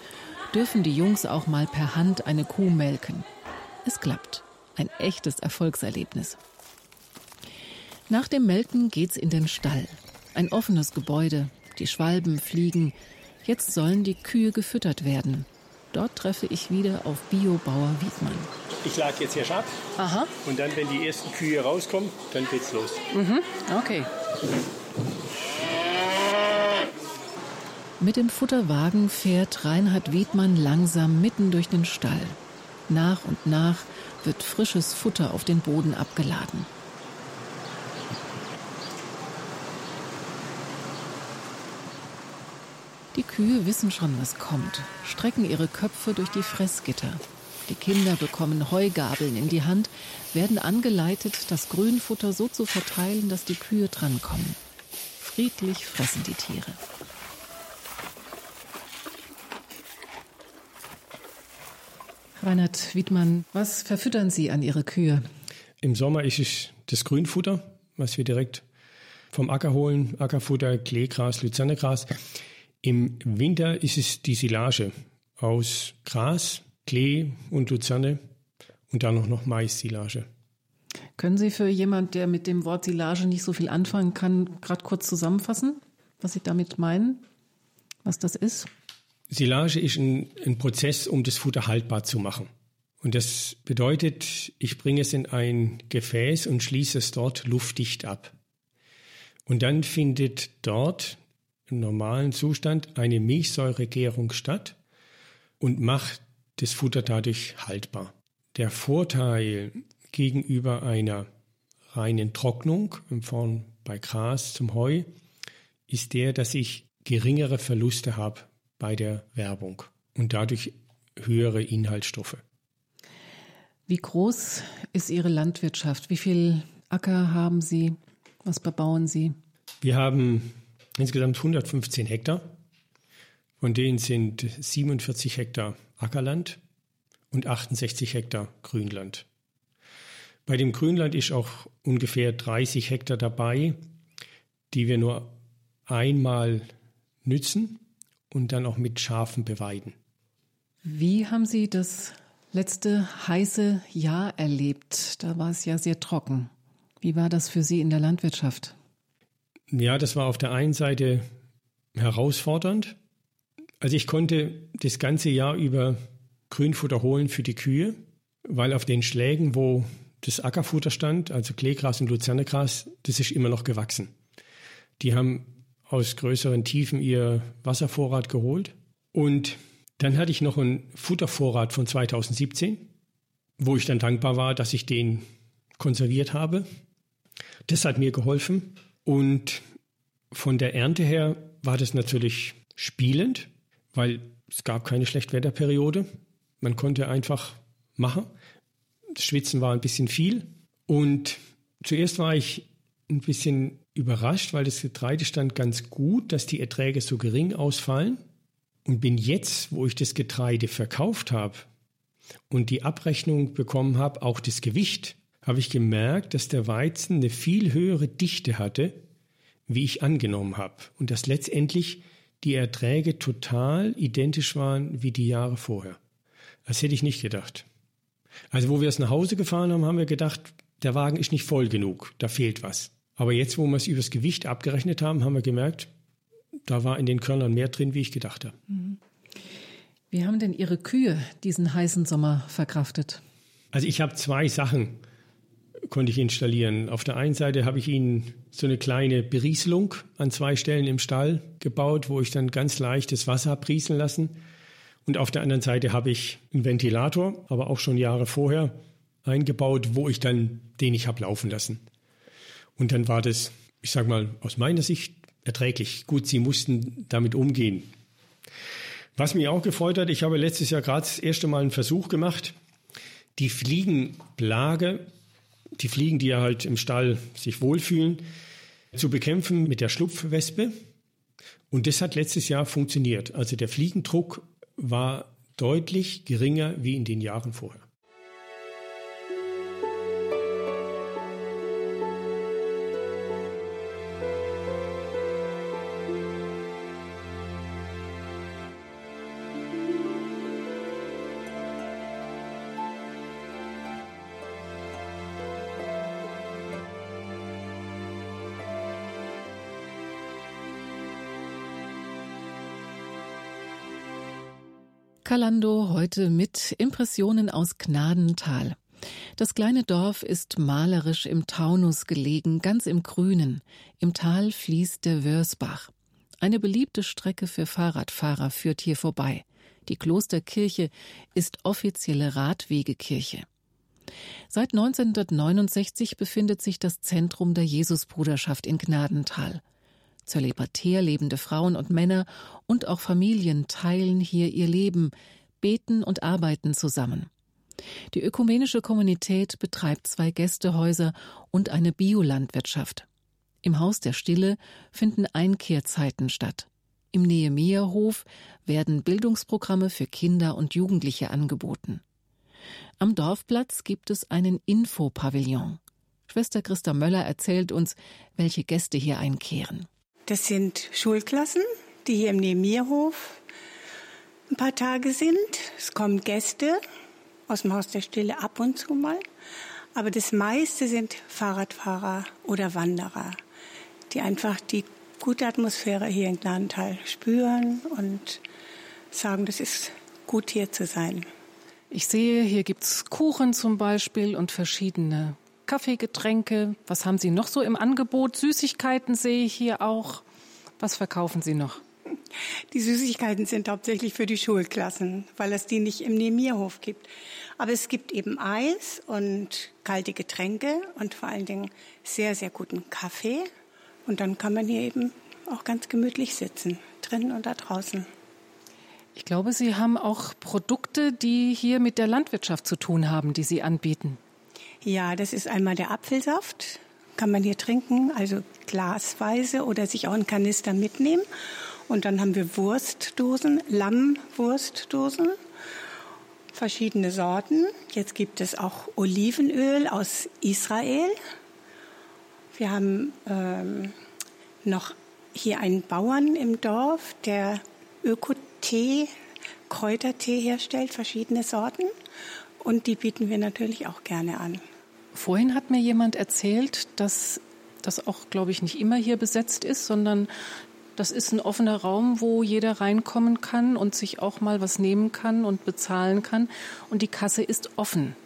dürfen die Jungs auch mal per Hand eine Kuh melken. Es klappt. Ein echtes Erfolgserlebnis. Nach dem Melken geht's in den Stall. Ein offenes Gebäude. Die Schwalben fliegen. Jetzt sollen die Kühe gefüttert werden. Dort treffe ich wieder auf Biobauer Wiedmann. Ich lag jetzt hier ab. Aha. Und dann, wenn die ersten Kühe rauskommen, dann geht's los. Mhm. Okay. Mit dem Futterwagen fährt Reinhard Wiedmann langsam mitten durch den Stall. Nach und nach wird frisches Futter auf den Boden abgeladen. Die Kühe wissen schon, was kommt, strecken ihre Köpfe durch die Fressgitter. Die Kinder bekommen Heugabeln in die Hand, werden angeleitet, das Grünfutter so zu verteilen, dass die Kühe drankommen. Friedlich fressen die Tiere. Reinhard Wiedmann, was verfüttern Sie an Ihre Kühe? Im Sommer ist es das Grünfutter, was wir direkt vom Acker holen. Ackerfutter, Kleegras, Luzernegras. Im Winter ist es die Silage aus Gras, Klee und Luzerne und dann noch Mais-Silage. Können Sie für jemand, der mit dem Wort Silage nicht so viel anfangen kann, gerade kurz zusammenfassen, was Sie damit meinen, was das ist? Silage ist ein, ein Prozess, um das Futter haltbar zu machen. Und das bedeutet, ich bringe es in ein Gefäß und schließe es dort luftdicht ab. Und dann findet dort im normalen Zustand eine Milchsäuregärung statt und macht das Futter dadurch haltbar. Der Vorteil gegenüber einer reinen Trocknung in Form bei Gras zum Heu ist der, dass ich geringere Verluste habe bei der Werbung und dadurch höhere Inhaltsstoffe. Wie groß ist Ihre Landwirtschaft? Wie viel Acker haben Sie? Was bebauen Sie? Wir haben insgesamt 115 Hektar. Von denen sind 47 Hektar Ackerland und 68 Hektar Grünland. Bei dem Grünland ist auch ungefähr 30 Hektar dabei, die wir nur einmal nützen und dann auch mit Schafen beweiden. Wie haben Sie das letzte heiße Jahr erlebt? Da war es ja sehr trocken. Wie war das für Sie in der Landwirtschaft? Ja, das war auf der einen Seite herausfordernd. Also ich konnte das ganze Jahr über Grünfutter holen für die Kühe, weil auf den Schlägen, wo das Ackerfutter stand, also Kleegras und Luzernegras, das ist immer noch gewachsen. Die haben aus größeren Tiefen ihr Wasservorrat geholt. Und dann hatte ich noch einen Futtervorrat von 2017, wo ich dann dankbar war, dass ich den konserviert habe. Das hat mir geholfen. Und von der Ernte her war das natürlich spielend, weil es gab keine Schlechtwetterperiode. Man konnte einfach machen. Das Schwitzen war ein bisschen viel. Und zuerst war ich ein bisschen überrascht, weil das Getreide stand ganz gut, dass die Erträge so gering ausfallen. Und bin jetzt, wo ich das Getreide verkauft habe und die Abrechnung bekommen habe, auch das Gewicht, habe ich gemerkt, dass der Weizen eine viel höhere Dichte hatte, wie ich angenommen habe. Und dass letztendlich die Erträge total identisch waren wie die Jahre vorher. Das hätte ich nicht gedacht. Also wo wir es nach Hause gefahren haben, haben wir gedacht, der Wagen ist nicht voll genug, da fehlt was. Aber jetzt, wo wir es übers Gewicht abgerechnet haben, haben wir gemerkt, da war in den Körnern mehr drin, wie ich gedacht habe. Mhm. Wie haben denn Ihre Kühe diesen heißen Sommer verkraftet? Also ich habe zwei Sachen konnte ich installieren. Auf der einen Seite habe ich ihnen so eine kleine Berieselung an zwei Stellen im Stall gebaut, wo ich dann ganz leicht das Wasser habe rieseln lassen. Und auf der anderen Seite habe ich einen Ventilator, aber auch schon Jahre vorher eingebaut, wo ich dann den ich habe laufen lassen. Und dann war das, ich sage mal, aus meiner Sicht erträglich. Gut, sie mussten damit umgehen. Was mich auch gefreut hat, ich habe letztes Jahr gerade das erste Mal einen Versuch gemacht, die Fliegenplage, die Fliegen, die ja halt im Stall sich wohlfühlen, zu bekämpfen mit der Schlupfwespe. Und das hat letztes Jahr funktioniert. Also der Fliegendruck war deutlich geringer wie in den Jahren vorher. Kalando heute mit Impressionen aus Gnadental. Das kleine Dorf ist malerisch im Taunus gelegen, ganz im Grünen. Im Tal fließt der Wörsbach. Eine beliebte Strecke für Fahrradfahrer führt hier vorbei. Die Klosterkirche ist offizielle Radwegekirche. Seit 1969 befindet sich das Zentrum der Jesusbruderschaft in Gnadental. Zölibatär lebende Frauen und Männer und auch Familien teilen hier ihr Leben, beten und arbeiten zusammen. Die ökumenische Kommunität betreibt zwei Gästehäuser und eine Biolandwirtschaft. Im Haus der Stille finden Einkehrzeiten statt. Im Nehemiahof werden Bildungsprogramme für Kinder und Jugendliche angeboten. Am Dorfplatz gibt es einen Infopavillon. Schwester Christa Möller erzählt uns, welche Gäste hier einkehren. Das sind Schulklassen, die hier im Nemirhof ein paar Tage sind. Es kommen Gäste aus dem Haus der Stille ab und zu mal. Aber das meiste sind Fahrradfahrer oder Wanderer, die einfach die gute Atmosphäre hier in Gnadental spüren und sagen, das ist gut hier zu sein. Ich sehe, hier gibt es Kuchen zum Beispiel und verschiedene Kaffeegetränke. Was haben Sie noch so im Angebot? Süßigkeiten sehe ich hier auch. Was verkaufen Sie noch? Die Süßigkeiten sind hauptsächlich für die Schulklassen, weil es die nicht im Nemierhof gibt. Aber es gibt eben Eis und kalte Getränke und vor allen Dingen sehr, sehr guten Kaffee. Und dann kann man hier eben auch ganz gemütlich sitzen, drinnen und da draußen. Ich glaube, Sie haben auch Produkte, die hier mit der Landwirtschaft zu tun haben, die Sie anbieten. Ja, das ist einmal der Apfelsaft, kann man hier trinken, also glasweise oder sich auch einen Kanister mitnehmen. Und dann haben wir Wurstdosen, Lammwurstdosen, verschiedene Sorten. Jetzt gibt es auch Olivenöl aus Israel. Wir haben ähm, noch hier einen Bauern im Dorf, der Ökotee, Kräutertee herstellt, verschiedene Sorten. Und die bieten wir natürlich auch gerne an. Vorhin hat mir jemand erzählt, dass das auch, glaube ich, nicht immer hier besetzt ist, sondern das ist ein offener Raum, wo jeder reinkommen kann und sich auch mal was nehmen kann und bezahlen kann. Und die Kasse ist offen.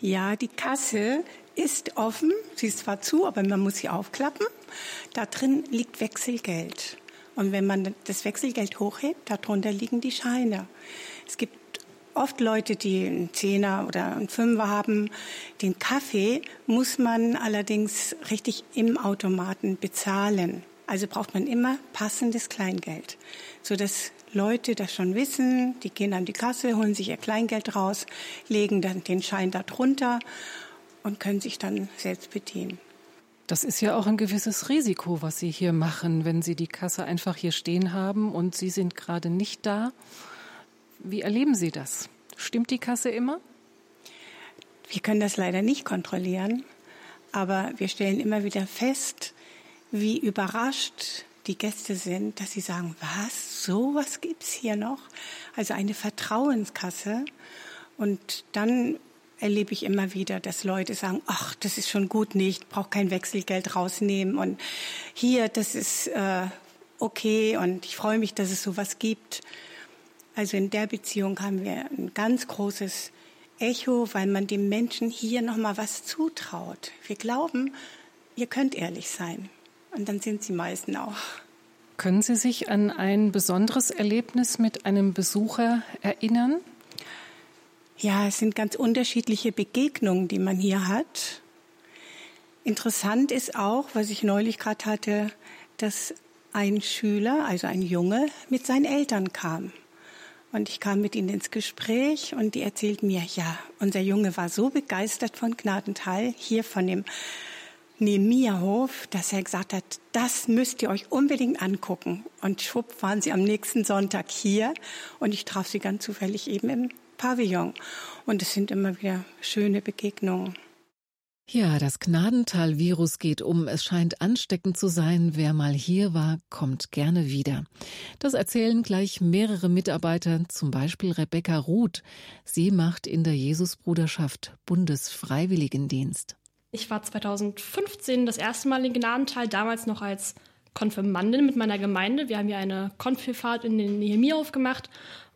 Ja, die Kasse ist offen. Sie ist zwar zu, aber man muss sie aufklappen. Da drin liegt Wechselgeld. Und wenn man das Wechselgeld hochhebt, darunter liegen die Scheine. Es gibt oft Leute, die einen Zehner oder einen Fünfer haben. Den Kaffee muss man allerdings richtig im Automaten bezahlen. Also braucht man immer passendes Kleingeld, so dass Leute das schon wissen. Die gehen an die Kasse, holen sich ihr Kleingeld raus, legen dann den Schein da drunter und können sich dann selbst bedienen. Das ist ja auch ein gewisses Risiko, was Sie hier machen, wenn Sie die Kasse einfach hier stehen haben und Sie sind gerade nicht da. Wie erleben Sie das? Stimmt die Kasse immer? Wir können das leider nicht kontrollieren, aber wir stellen immer wieder fest, wie überrascht die Gäste sind, dass sie sagen, was, sowas gibt's hier noch? Also eine Vertrauenskasse. Und dann erlebe ich immer wieder, dass Leute sagen, ach, das ist schon gut nicht, brauche kein Wechselgeld rausnehmen und hier, das ist äh, okay und ich freue mich, dass es sowas gibt. Also in der Beziehung haben wir ein ganz großes Echo, weil man dem Menschen hier noch mal was zutraut. Wir glauben, ihr könnt ehrlich sein. Und dann sind sie meisten auch. Können Sie sich an ein besonderes Erlebnis mit einem Besucher erinnern? Ja, es sind ganz unterschiedliche Begegnungen, die man hier hat. Interessant ist auch, was ich neulich gerade hatte, dass ein Schüler, also ein Junge, mit seinen Eltern kam. Und ich kam mit ihnen ins Gespräch und die erzählten mir, ja, unser Junge war so begeistert von Gnadental, hier von dem Nehemiahof, dass er gesagt hat, das müsst ihr euch unbedingt angucken. Und schwupp waren sie am nächsten Sonntag hier und ich traf sie ganz zufällig eben im Pavillon. Und es sind immer wieder schöne Begegnungen. Ja, das Gnadental-Virus geht um. Es scheint ansteckend zu sein. Wer mal hier war, kommt gerne wieder. Das erzählen gleich mehrere Mitarbeiter, zum Beispiel Rebecca Ruth. Sie macht in der Jesusbruderschaft Bundesfreiwilligendienst. Ich war 2015 das erste Mal in Gnadental, damals noch als Konfirmandin mit meiner Gemeinde. Wir haben ja eine Konfirmfahrt in den Nehemiah gemacht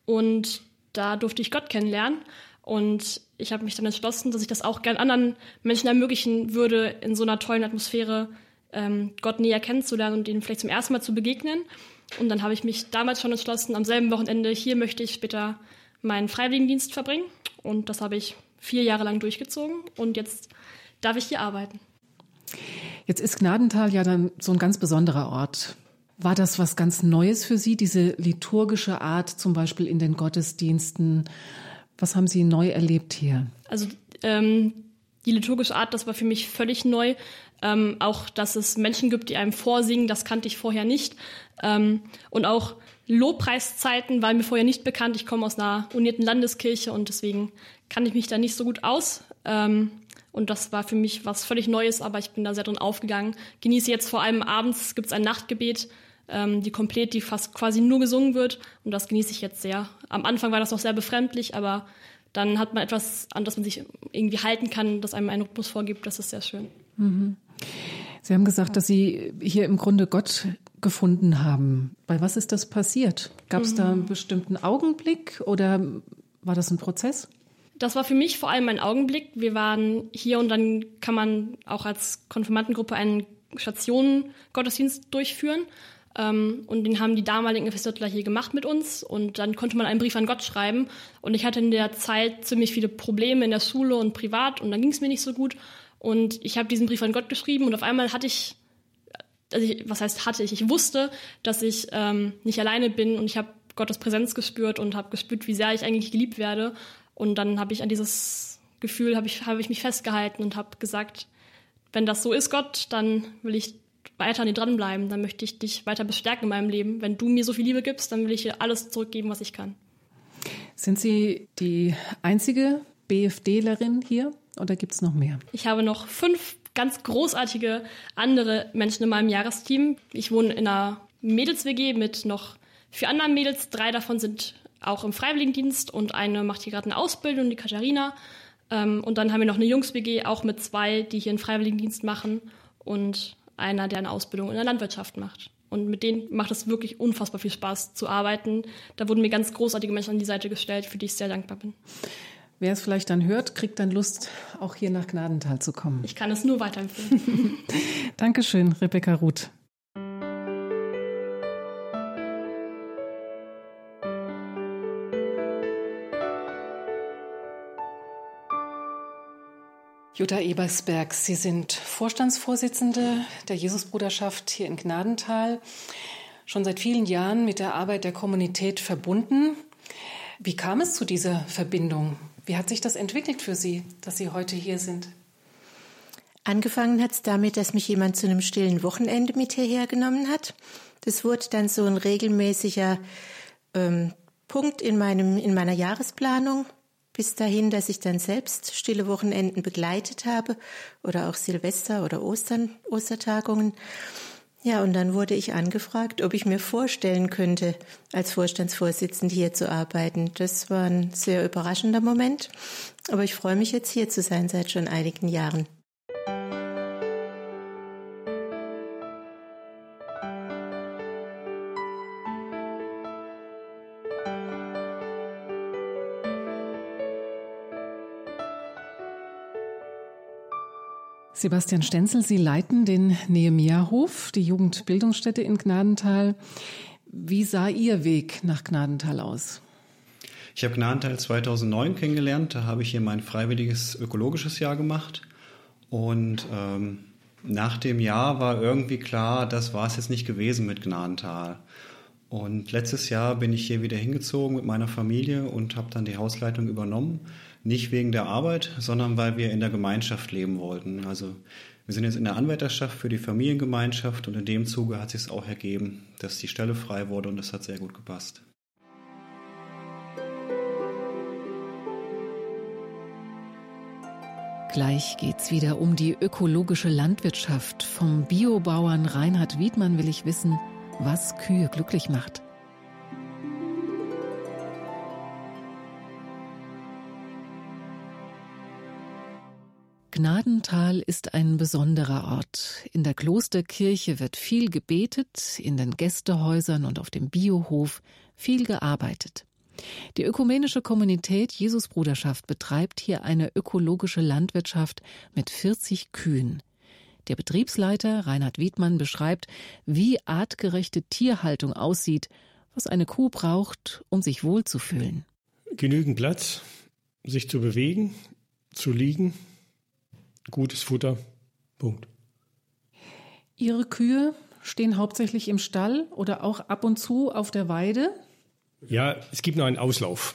und da durfte ich Gott kennenlernen. Und ich habe mich dann entschlossen, dass ich das auch gern anderen Menschen ermöglichen würde, in so einer tollen Atmosphäre ähm, Gott näher kennenzulernen und ihnen vielleicht zum ersten Mal zu begegnen. Und dann habe ich mich damals schon entschlossen, am selben Wochenende hier möchte ich später meinen Freiwilligendienst verbringen. Und das habe ich vier Jahre lang durchgezogen. Und jetzt darf ich hier arbeiten. Jetzt ist Gnadental ja dann so ein ganz besonderer Ort. War das was ganz Neues für Sie, diese liturgische Art, zum Beispiel in den Gottesdiensten? Was haben Sie neu erlebt hier? Also ähm, die liturgische Art, das war für mich völlig neu. Ähm, auch, dass es Menschen gibt, die einem vorsingen, das kannte ich vorher nicht. Ähm, und auch Lobpreiszeiten waren mir vorher nicht bekannt. Ich komme aus einer unierten Landeskirche und deswegen kann ich mich da nicht so gut aus. Ähm, und das war für mich was völlig Neues, aber ich bin da sehr drin aufgegangen. Genieße jetzt vor allem abends, gibt es ein Nachtgebet, ähm, die komplett, die fast quasi nur gesungen wird. Und das genieße ich jetzt sehr. Am Anfang war das noch sehr befremdlich, aber dann hat man etwas, an das man sich irgendwie halten kann, das einem einen Rhythmus vorgibt. Das ist sehr schön. Mhm. Sie haben gesagt, dass Sie hier im Grunde Gott gefunden haben. Bei was ist das passiert? Gab es mhm. da einen bestimmten Augenblick oder war das ein Prozess? Das war für mich vor allem ein Augenblick. Wir waren hier und dann kann man auch als Konfirmandengruppe einen Stationen-Gottesdienst durchführen. Ähm, und den haben die damaligen Epistotler hier gemacht mit uns. Und dann konnte man einen Brief an Gott schreiben. Und ich hatte in der Zeit ziemlich viele Probleme in der Schule und privat. Und dann ging es mir nicht so gut. Und ich habe diesen Brief an Gott geschrieben. Und auf einmal hatte ich, also ich, was heißt hatte ich? Ich wusste, dass ich ähm, nicht alleine bin. Und ich habe Gottes Präsenz gespürt und habe gespürt, wie sehr ich eigentlich geliebt werde. Und dann habe ich an dieses Gefühl, habe ich, hab ich mich festgehalten und habe gesagt, wenn das so ist, Gott, dann will ich weiter an dir dranbleiben, dann möchte ich dich weiter bestärken in meinem Leben. Wenn du mir so viel Liebe gibst, dann will ich dir alles zurückgeben, was ich kann. Sind Sie die einzige BFDlerin hier oder gibt es noch mehr? Ich habe noch fünf ganz großartige andere Menschen in meinem Jahresteam. Ich wohne in einer Mädels-WG mit noch vier anderen Mädels. Drei davon sind auch im Freiwilligendienst und eine macht hier gerade eine Ausbildung, die Katharina. Ähm, und dann haben wir noch eine Jungs-WG, auch mit zwei, die hier einen Freiwilligendienst machen. Und einer, der eine Ausbildung in der Landwirtschaft macht. Und mit denen macht es wirklich unfassbar viel Spaß zu arbeiten. Da wurden mir ganz großartige Menschen an die Seite gestellt, für die ich sehr dankbar bin. Wer es vielleicht dann hört, kriegt dann Lust, auch hier nach Gnadental zu kommen. Ich kann es nur weiterempfehlen. Dankeschön, Rebecca Ruth. Jutta Ebersberg, Sie sind Vorstandsvorsitzende der Jesusbruderschaft hier in Gnadental, schon seit vielen Jahren mit der Arbeit der Kommunität verbunden. Wie kam es zu dieser Verbindung? Wie hat sich das entwickelt für Sie, dass Sie heute hier sind? Angefangen hat es damit, dass mich jemand zu einem stillen Wochenende mit hierher genommen hat. Das wurde dann so ein regelmäßiger ähm, Punkt in, meinem, in meiner Jahresplanung bis dahin, dass ich dann selbst stille Wochenenden begleitet habe oder auch Silvester oder Ostern, Ostertagungen. Ja, und dann wurde ich angefragt, ob ich mir vorstellen könnte, als Vorstandsvorsitzende hier zu arbeiten. Das war ein sehr überraschender Moment, aber ich freue mich jetzt hier zu sein seit schon einigen Jahren. Sebastian Stenzel, Sie leiten den Nehemiah-Hof, die Jugendbildungsstätte in Gnadental. Wie sah Ihr Weg nach Gnadental aus? Ich habe Gnadental 2009 kennengelernt. Da habe ich hier mein freiwilliges ökologisches Jahr gemacht. Und ähm, nach dem Jahr war irgendwie klar, das war es jetzt nicht gewesen mit Gnadental. Und letztes Jahr bin ich hier wieder hingezogen mit meiner Familie und habe dann die Hausleitung übernommen. Nicht wegen der Arbeit, sondern weil wir in der Gemeinschaft leben wollten. Also wir sind jetzt in der Anwärterschaft für die Familiengemeinschaft und in dem Zuge hat sich auch ergeben, dass die Stelle frei wurde und das hat sehr gut gepasst. Gleich geht's wieder um die ökologische Landwirtschaft. Vom Biobauern Reinhard Wiedmann will ich wissen, was Kühe glücklich macht. Gnadental ist ein besonderer Ort. In der Klosterkirche wird viel gebetet, in den Gästehäusern und auf dem Biohof viel gearbeitet. Die ökumenische Kommunität Jesusbruderschaft betreibt hier eine ökologische Landwirtschaft mit 40 Kühen. Der Betriebsleiter Reinhard Wiedmann beschreibt, wie artgerechte Tierhaltung aussieht, was eine Kuh braucht, um sich wohlzufühlen. Genügend Platz, sich zu bewegen, zu liegen, gutes Futter, Punkt. Ihre Kühe stehen hauptsächlich im Stall oder auch ab und zu auf der Weide? Ja, es gibt noch einen Auslauf,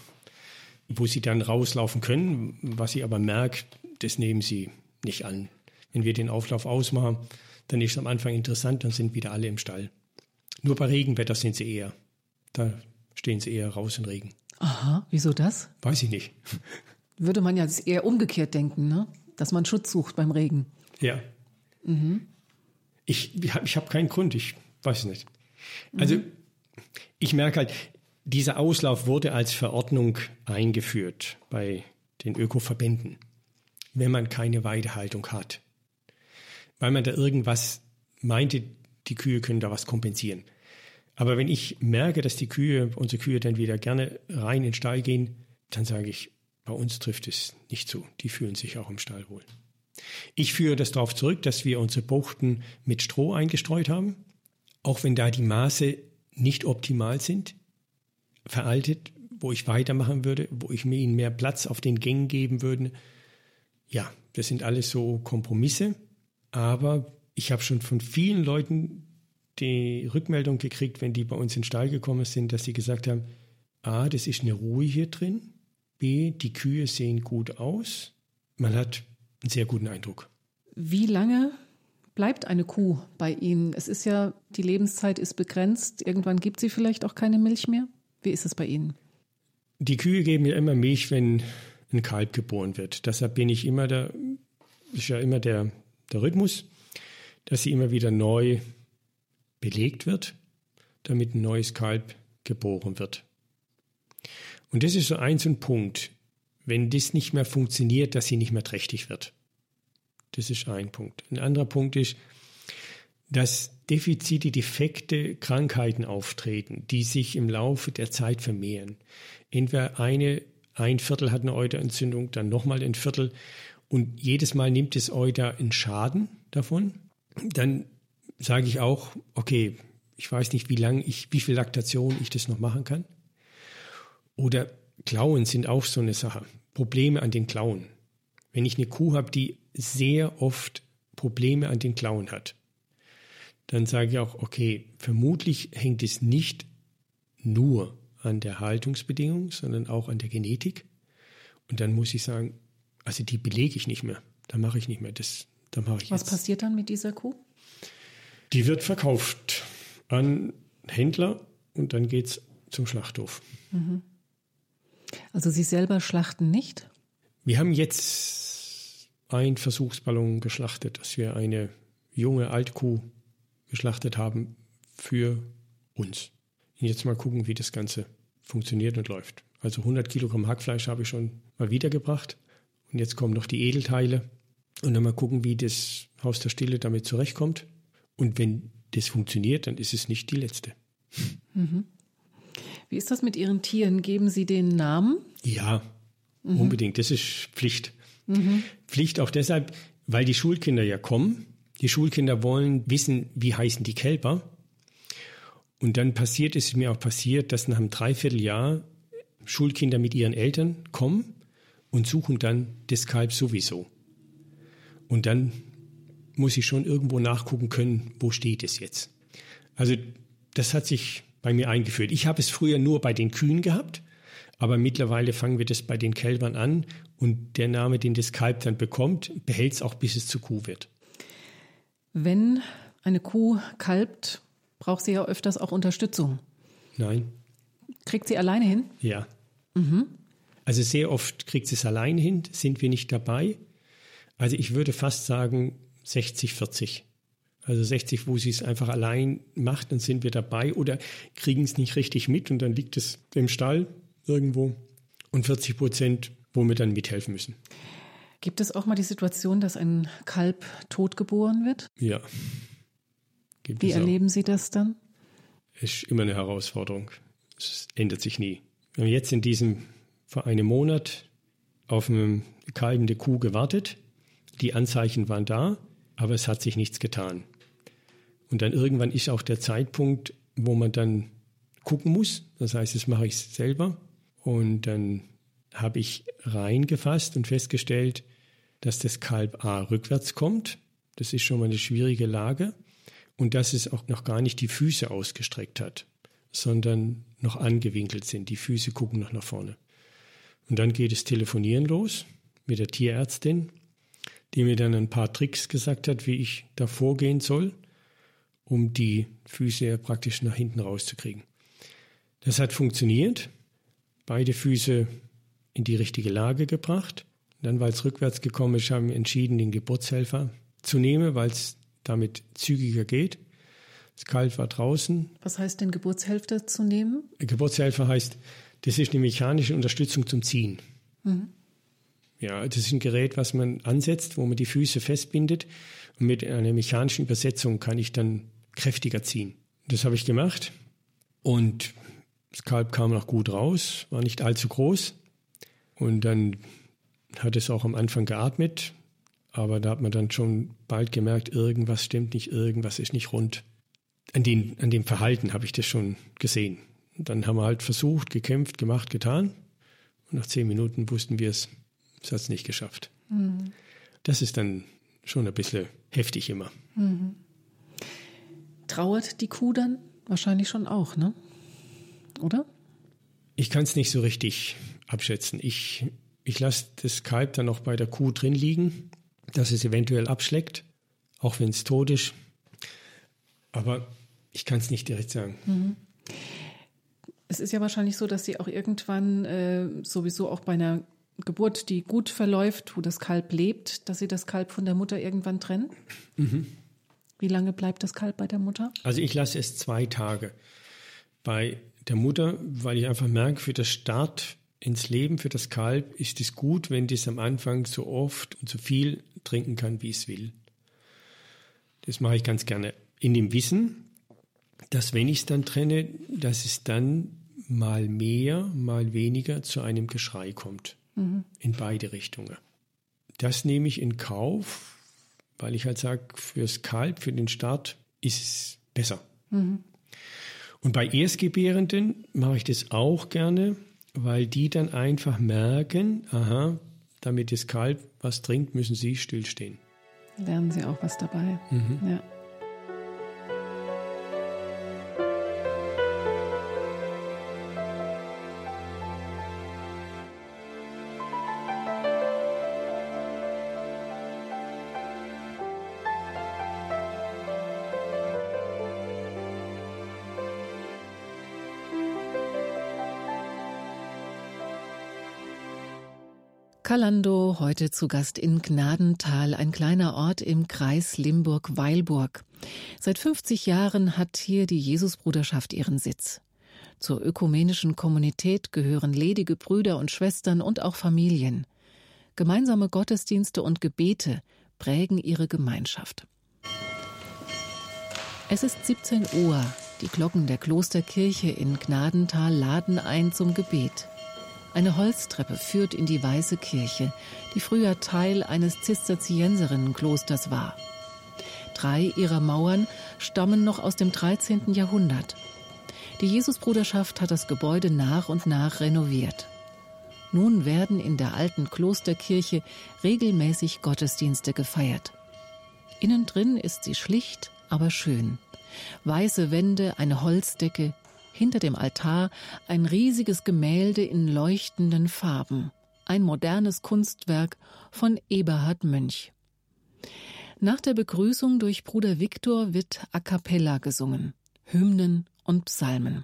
wo sie dann rauslaufen können. Was ich aber merke, das nehmen sie nicht an. Wenn wir den Auflauf ausmachen, dann ist es am Anfang interessant, dann sind wieder alle im Stall. Nur bei Regenwetter sind sie eher. Da stehen sie eher raus in Regen. Aha, wieso das? Weiß ich nicht. Würde man ja eher umgekehrt denken, ne? Dass man Schutz sucht beim Regen. Ja. Mhm. Ich, ich habe keinen Grund, ich weiß es nicht. Also mhm. ich merke halt, dieser Auslauf wurde als Verordnung eingeführt bei den Ökoverbänden, wenn man keine Weidehaltung hat. Weil man da irgendwas meinte, die Kühe können da was kompensieren. Aber wenn ich merke, dass die Kühe, unsere Kühe dann wieder gerne rein in den Stall gehen, dann sage ich, bei uns trifft es nicht zu. Die fühlen sich auch im Stall wohl. Ich führe das darauf zurück, dass wir unsere Buchten mit Stroh eingestreut haben, auch wenn da die Maße nicht optimal sind veraltet, wo ich weitermachen würde, wo ich mir ihnen mehr Platz auf den Gängen geben würde. Ja, das sind alles so Kompromisse, aber ich habe schon von vielen Leuten die Rückmeldung gekriegt, wenn die bei uns in den Stall gekommen sind, dass sie gesagt haben, A, das ist eine Ruhe hier drin, B, die Kühe sehen gut aus, man hat einen sehr guten Eindruck. Wie lange bleibt eine Kuh bei Ihnen? Es ist ja, die Lebenszeit ist begrenzt, irgendwann gibt sie vielleicht auch keine Milch mehr? Wie ist es bei Ihnen? Die Kühe geben ja immer Milch, wenn ein Kalb geboren wird. Deshalb bin ich immer der, ist ja immer der, der Rhythmus, dass sie immer wieder neu belegt wird, damit ein neues Kalb geboren wird. Und das ist so ein, so ein Punkt. Wenn das nicht mehr funktioniert, dass sie nicht mehr trächtig wird. Das ist ein Punkt. Ein anderer Punkt ist, dass Defizite, Defekte, Krankheiten auftreten, die sich im Laufe der Zeit vermehren. Entweder eine, ein Viertel hat eine Euterentzündung, dann nochmal ein Viertel und jedes Mal nimmt das Euter einen Schaden davon. Dann sage ich auch, okay, ich weiß nicht, wie lange ich, wie viel Laktation ich das noch machen kann. Oder Klauen sind auch so eine Sache. Probleme an den Klauen. Wenn ich eine Kuh habe, die sehr oft Probleme an den Klauen hat, dann sage ich auch, okay, vermutlich hängt es nicht nur an der Haltungsbedingung, sondern auch an der Genetik. Und dann muss ich sagen, also die belege ich nicht mehr. Da mache ich nicht mehr. Das, da mache ich Was jetzt. passiert dann mit dieser Kuh? Die wird verkauft an Händler und dann geht es zum Schlachthof. Mhm. Also Sie selber schlachten nicht? Wir haben jetzt ein Versuchsballon geschlachtet, dass wir eine junge Altkuh geschlachtet haben für uns. Und jetzt mal gucken, wie das Ganze funktioniert und läuft. Also 100 Kilogramm Hackfleisch habe ich schon mal wiedergebracht. Und jetzt kommen noch die Edelteile. Und dann mal gucken, wie das Haus der Stille damit zurechtkommt. Und wenn das funktioniert, dann ist es nicht die letzte. Mhm. Wie ist das mit Ihren Tieren? Geben Sie den Namen? Ja, mhm. unbedingt. Das ist Pflicht. Mhm. Pflicht auch deshalb, weil die Schulkinder ja kommen die Schulkinder wollen wissen, wie heißen die Kälber. Und dann passiert es mir auch passiert, dass nach einem Dreivierteljahr Schulkinder mit ihren Eltern kommen und suchen dann das Kalb sowieso. Und dann muss ich schon irgendwo nachgucken können, wo steht es jetzt. Also das hat sich bei mir eingeführt. Ich habe es früher nur bei den Kühen gehabt, Aber mittlerweile fangen wir das bei den Kälbern an und der Name, den das Kalb dann bekommt, behält es auch, bis es zu Kuh wird. Wenn eine Kuh kalbt, braucht sie ja öfters auch Unterstützung. Nein. Kriegt sie alleine hin? Ja. Mhm. Also sehr oft kriegt sie es allein hin, sind wir nicht dabei. Also ich würde fast sagen 60, 40. Also 60, wo sie es einfach allein macht, dann sind wir dabei oder kriegen es nicht richtig mit und dann liegt es im Stall irgendwo. Und 40 Prozent, wo wir dann mithelfen müssen. Gibt es auch mal die Situation, dass ein Kalb totgeboren wird? Ja. Gibt Wie erleben Sie das dann? Ist immer eine Herausforderung. Es ändert sich nie. Wir haben jetzt in diesem vor einem Monat auf eine kalbende Kuh gewartet. Die Anzeichen waren da, aber es hat sich nichts getan. Und dann irgendwann ist auch der Zeitpunkt, wo man dann gucken muss. Das heißt, das mache ich selber. Und dann habe ich reingefasst und festgestellt, dass das Kalb A rückwärts kommt. Das ist schon mal eine schwierige Lage. Und dass es auch noch gar nicht die Füße ausgestreckt hat, sondern noch angewinkelt sind. Die Füße gucken noch nach vorne. Und dann geht es telefonieren los mit der Tierärztin, die mir dann ein paar Tricks gesagt hat, wie ich da vorgehen soll, um die Füße praktisch nach hinten rauszukriegen. Das hat funktioniert. Beide Füße in die richtige Lage gebracht. Dann, weil es rückwärts gekommen ist, haben wir entschieden, den Geburtshelfer zu nehmen, weil es damit zügiger geht. Das Kalb war draußen. Was heißt denn Geburtshelfer zu nehmen? Geburtshelfer heißt, das ist eine mechanische Unterstützung zum Ziehen. Mhm. Ja, das ist ein Gerät, was man ansetzt, wo man die Füße festbindet. Und mit einer mechanischen Übersetzung kann ich dann kräftiger ziehen. Das habe ich gemacht. Und das Kalb kam noch gut raus, war nicht allzu groß. Und dann hat es auch am Anfang geatmet. Aber da hat man dann schon bald gemerkt, irgendwas stimmt nicht, irgendwas ist nicht rund. An, den, an dem Verhalten habe ich das schon gesehen. Und dann haben wir halt versucht, gekämpft, gemacht, getan. Und nach zehn Minuten wussten wir es, es hat es nicht geschafft. Mhm. Das ist dann schon ein bisschen heftig immer. Mhm. Trauert die Kuh dann? Wahrscheinlich schon auch, ne? Oder? Ich kann es nicht so richtig abschätzen. Ich, ich lasse das Kalb dann noch bei der Kuh drin liegen, dass es eventuell abschleckt, auch wenn es tot ist. Aber ich kann es nicht direkt sagen. Mhm. Es ist ja wahrscheinlich so, dass Sie auch irgendwann äh, sowieso auch bei einer Geburt, die gut verläuft, wo das Kalb lebt, dass Sie das Kalb von der Mutter irgendwann trennen? Mhm. Wie lange bleibt das Kalb bei der Mutter? Also ich lasse es zwei Tage bei der Mutter, weil ich einfach merke, für das Start ins Leben, für das Kalb ist es gut, wenn es am Anfang so oft und so viel trinken kann, wie es will. Das mache ich ganz gerne. In dem Wissen, dass wenn ich es dann trenne, dass es dann mal mehr, mal weniger zu einem Geschrei kommt. Mhm. In beide Richtungen. Das nehme ich in Kauf, weil ich halt sage, fürs Kalb, für den Start ist es besser. Mhm. Und bei Erstgebärenden mache ich das auch gerne, weil die dann einfach merken, aha, damit das Kalb was trinkt, müssen sie stillstehen. Lernen sie auch was dabei. Mhm. Ja. Kalando, heute zu Gast in Gnadental, ein kleiner Ort im Kreis Limburg-Weilburg. Seit 50 Jahren hat hier die Jesusbruderschaft ihren Sitz. Zur ökumenischen Kommunität gehören ledige Brüder und Schwestern und auch Familien. Gemeinsame Gottesdienste und Gebete prägen ihre Gemeinschaft. Es ist 17 Uhr. Die Glocken der Klosterkirche in Gnadental laden ein zum Gebet. Eine Holztreppe führt in die Weiße Kirche, die früher Teil eines Zisterzienserinnenklosters war. Drei ihrer Mauern stammen noch aus dem 13. Jahrhundert. Die Jesusbruderschaft hat das Gebäude nach und nach renoviert. Nun werden in der alten Klosterkirche regelmäßig Gottesdienste gefeiert. Innen drin ist sie schlicht, aber schön. Weiße Wände, eine Holzdecke, Hinter dem Altar ein riesiges Gemälde in leuchtenden Farben. Ein modernes Kunstwerk von Eberhard Mönch. Nach der Begrüßung durch Bruder Viktor wird A cappella gesungen, Hymnen und Psalmen.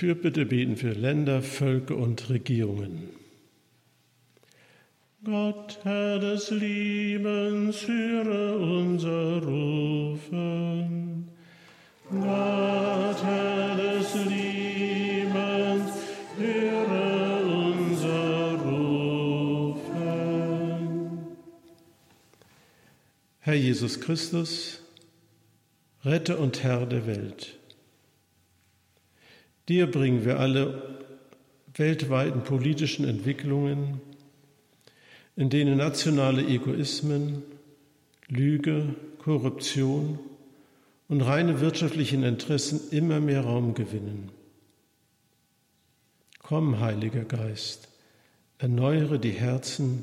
Fürbitte beten für Länder, Völker und Regierungen. Gott, Herr des Liebens, höre unser Rufen. Gott, Herr des Liebens, höre unser Rufen. Herr Jesus Christus, Retter und Herr der Welt. Dir bringen wir alle weltweiten politischen Entwicklungen, in denen nationale Egoismen, Lüge, Korruption und reine wirtschaftlichen Interessen immer mehr Raum gewinnen. Komm, Heiliger Geist, erneuere die Herzen,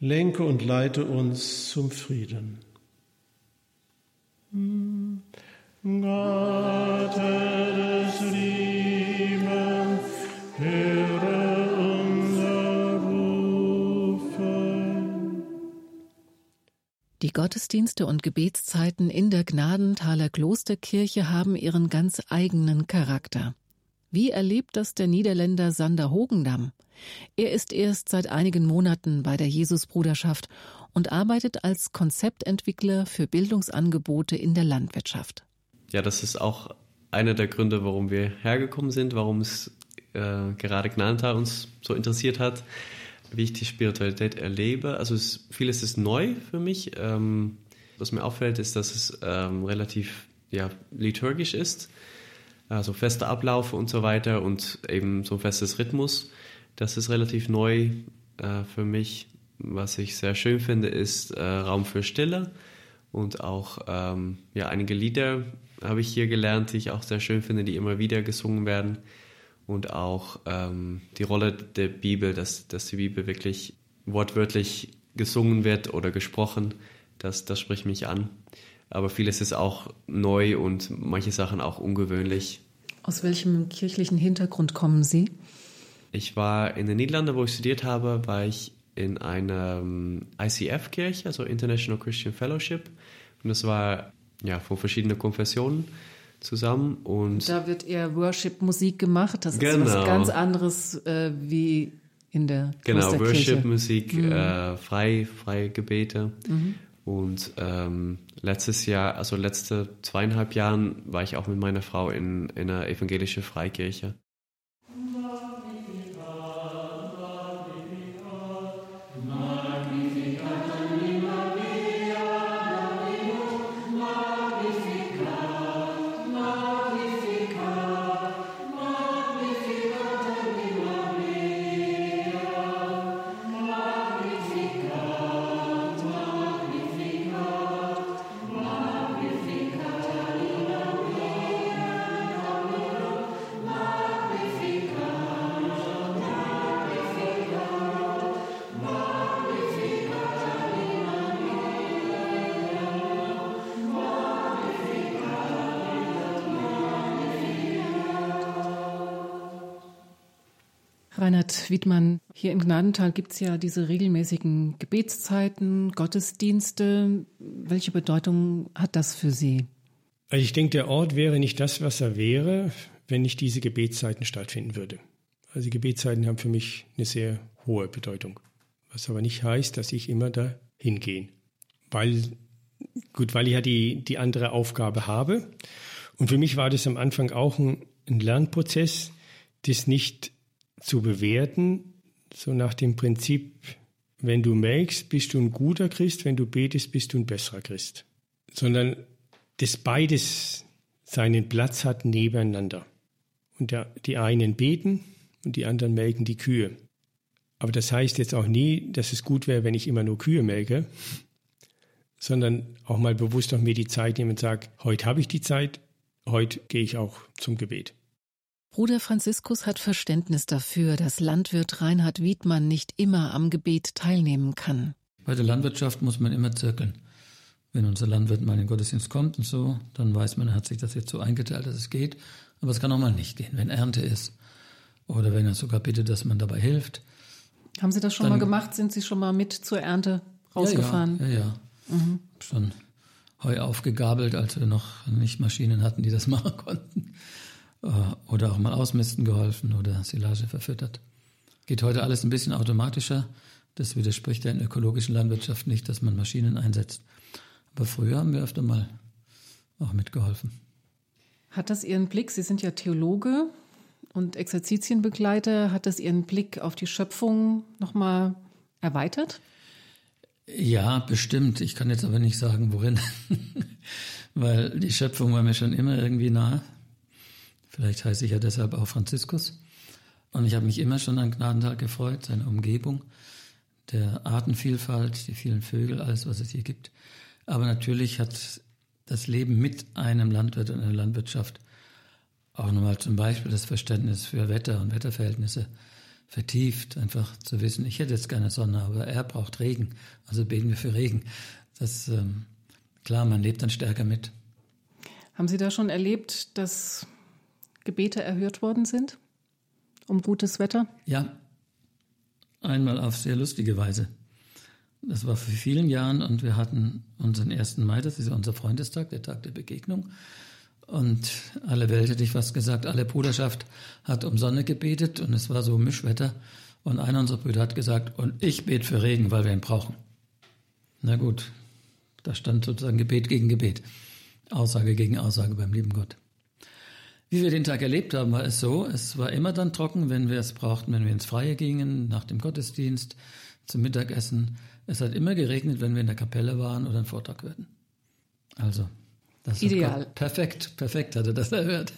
lenke und leite uns zum Frieden. Gott Die Gottesdienste und Gebetszeiten in der Gnadenthaler Klosterkirche haben ihren ganz eigenen Charakter. Wie erlebt das der Niederländer Sander Hogendam? Er ist erst seit einigen Monaten bei der Jesusbruderschaft und arbeitet als Konzeptentwickler für Bildungsangebote in der Landwirtschaft ja, das ist auch einer der Gründe, warum wir hergekommen sind, warum es äh, gerade Gnadental uns so interessiert hat, wie ich die Spiritualität erlebe. Also es, vieles ist neu für mich. Ähm, was mir auffällt, ist, dass es ähm, relativ ja, liturgisch ist, also fester Ablauf und so weiter und eben so ein festes Rhythmus. Das ist relativ neu äh, für mich. Was ich sehr schön finde, ist äh, Raum für Stille und auch ähm, ja, einige Lieder habe ich hier gelernt, die ich auch sehr schön finde, die immer wieder gesungen werden. Und auch ähm, die Rolle der Bibel, dass, dass die Bibel wirklich wortwörtlich gesungen wird oder gesprochen, das, das spricht mich an. Aber vieles ist auch neu und manche Sachen auch ungewöhnlich. Aus welchem kirchlichen Hintergrund kommen Sie? Ich war in den Niederlanden, wo ich studiert habe, war ich in einer ähm, ICF-Kirche, also International Christian Fellowship. Und das war ja, von verschiedenen Konfessionen zusammen. Und da wird eher Worship-Musik gemacht. Das genau. ist was ganz anderes äh, wie in der Genau, Worship-Musik, mhm. äh, frei, freie Gebete. Mhm. Und ähm, letztes Jahr, also letzte zweieinhalb Jahren, war ich auch mit meiner Frau in, in einer evangelischen Freikirche. Reinhard Wiedmann, hier in Gnadental gibt es ja diese regelmäßigen Gebetszeiten, Gottesdienste. Welche Bedeutung hat das für Sie? Also ich denke, der Ort wäre nicht das, was er wäre, wenn nicht diese Gebetszeiten stattfinden würde. Also die Gebetszeiten haben für mich eine sehr hohe Bedeutung. Was aber nicht heißt, dass ich immer da hingehe. Weil, gut, weil ich ja die, die andere Aufgabe habe. Und für mich war das am Anfang auch ein, ein Lernprozess, das nicht zu bewerten, so nach dem Prinzip, wenn du melkst, bist du ein guter Christ, wenn du betest, bist du ein besserer Christ. Sondern dass beides seinen Platz hat nebeneinander. Und der, die einen beten und die anderen melken die Kühe. Aber das heißt jetzt auch nie, dass es gut wäre, wenn ich immer nur Kühe melke, sondern auch mal bewusst auf mir die Zeit nehmen und sage, heute habe ich die Zeit, heute gehe ich auch zum Gebet. Bruder Franziskus hat Verständnis dafür, dass Landwirt Reinhard Wiedmann nicht immer am Gebet teilnehmen kann. Bei der Landwirtschaft muss man immer zirkeln. Wenn unser Landwirt mal in den Gottesdienst kommt und so, dann weiß man, er hat sich das jetzt so eingeteilt, dass es geht. Aber es kann auch mal nicht gehen, wenn Ernte ist. Oder wenn er sogar bittet, dass man dabei hilft. Haben Sie das schon dann, mal gemacht? Sind Sie schon mal mit zur Ernte rausgefahren? Ja, ja. ja, ja. Mhm. Schon Heu aufgegabelt, als wir noch nicht Maschinen hatten, die das machen konnten. Äh, oder auch mal ausmisten geholfen oder Silage verfüttert. Geht heute alles ein bisschen automatischer. Das widerspricht der ökologischen Landwirtschaft nicht, dass man Maschinen einsetzt. Aber früher haben wir öfter mal auch mitgeholfen. Hat das Ihren Blick, Sie sind ja Theologe und Exerzitienbegleiter, hat das Ihren Blick auf die Schöpfung nochmal erweitert? Ja, bestimmt. Ich kann jetzt aber nicht sagen, worin. Weil die Schöpfung war mir schon immer irgendwie nah. Vielleicht heiße ich ja deshalb auch Franziskus. Und ich habe mich immer schon an Gnadental gefreut, seine Umgebung, der Artenvielfalt, die vielen Vögel, alles, was es hier gibt. Aber natürlich hat das Leben mit einem Landwirt und einer Landwirtschaft auch nochmal zum Beispiel das Verständnis für Wetter und Wetterverhältnisse vertieft, einfach zu wissen, ich hätte jetzt keine Sonne, aber er braucht Regen, also beten wir für Regen. Das ähm, klar, man lebt dann stärker mit. Haben Sie da schon erlebt, dass Gebete erhört worden sind um gutes Wetter? Ja, einmal auf sehr lustige Weise. Das war vor vielen Jahren und wir hatten unseren 1. Mai, das ist unser Freundestag, der Tag der Begegnung. Und alle Welt hätte ich fast gesagt, alle Bruderschaft hat um Sonne gebetet und es war so Mischwetter. Und einer unserer Brüder hat gesagt, und ich bete für Regen, weil wir ihn brauchen. Na gut, da stand sozusagen Gebet gegen Gebet, Aussage gegen Aussage beim lieben Gott. Wie wir den Tag erlebt haben, war es so, es war immer dann trocken, wenn wir es brauchten, wenn wir ins Freie gingen, nach dem Gottesdienst, zum Mittagessen. Es hat immer geregnet, wenn wir in der Kapelle waren oder ein Vortrag hörten. Also, das Ideal. perfekt, perfekt hat er das erhört.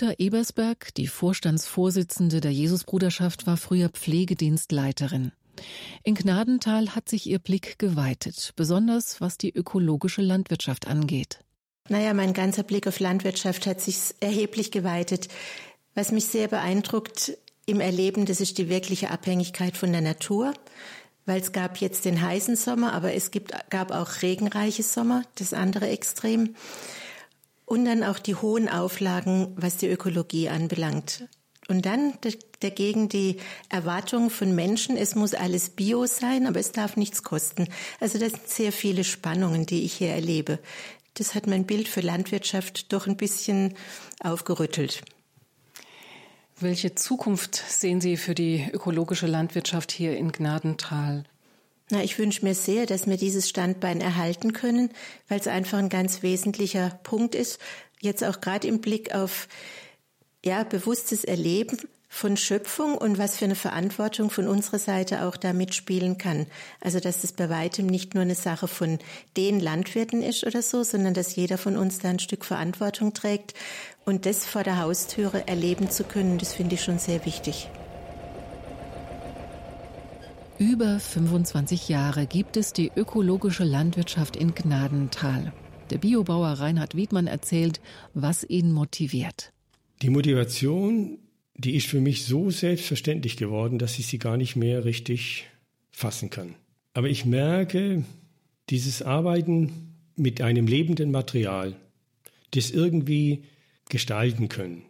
Jutta Ebersberg, die Vorstandsvorsitzende der Jesusbruderschaft, war früher Pflegedienstleiterin. In Gnadental hat sich ihr Blick geweitet, besonders was die ökologische Landwirtschaft angeht. Naja, mein ganzer Blick auf Landwirtschaft hat sich erheblich geweitet. Was mich sehr beeindruckt im Erleben, das ist die wirkliche Abhängigkeit von der Natur. Weil es gab jetzt den heißen Sommer, aber es gibt, gab auch regenreiche Sommer, das andere Extrem. Und dann auch die hohen Auflagen, was die Ökologie anbelangt. Und dann dagegen die Erwartung von Menschen, es muss alles bio sein, aber es darf nichts kosten. Also das sind sehr viele Spannungen, die ich hier erlebe. Das hat mein Bild für Landwirtschaft doch ein bisschen aufgerüttelt. Welche Zukunft sehen Sie für die ökologische Landwirtschaft hier in Gnadental? Na, ich wünsche mir sehr, dass wir dieses Standbein erhalten können, weil es einfach ein ganz wesentlicher Punkt ist. Jetzt auch gerade im Blick auf ja, bewusstes Erleben von Schöpfung und was für eine Verantwortung von unserer Seite auch da mitspielen kann. Also, dass es bei weitem nicht nur eine Sache von den Landwirten ist oder so, sondern dass jeder von uns da ein Stück Verantwortung trägt und das vor der Haustüre erleben zu können, das finde ich schon sehr wichtig. Über 25 Jahre gibt es die ökologische Landwirtschaft in Gnadental. Der Biobauer Reinhard Wiedmann erzählt, was ihn motiviert. Die Motivation, die ist für mich so selbstverständlich geworden, dass ich sie gar nicht mehr richtig fassen kann. Aber ich merke, dieses Arbeiten mit einem lebenden Material, das irgendwie gestalten können,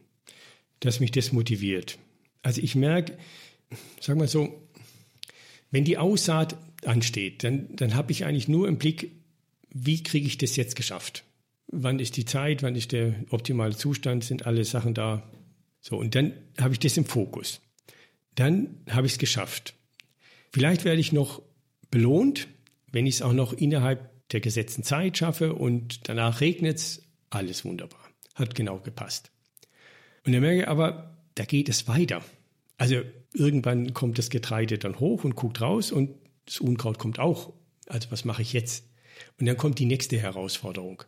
dass mich das motiviert. Also ich merke, sag mal so, wenn die Aussaat ansteht, dann, dann habe ich eigentlich nur im Blick, wie kriege ich das jetzt geschafft? Wann ist die Zeit, wann ist der optimale Zustand, sind alle Sachen da? So, und dann habe ich das im Fokus. Dann habe ich es geschafft. Vielleicht werde ich noch belohnt, wenn ich es auch noch innerhalb der gesetzten Zeit schaffe und danach regnet es, alles wunderbar. Hat genau gepasst. Und dann merke ich aber, da geht es weiter. Also irgendwann kommt das Getreide dann hoch und guckt raus und das Unkraut kommt auch. Also was mache ich jetzt? Und dann kommt die nächste Herausforderung.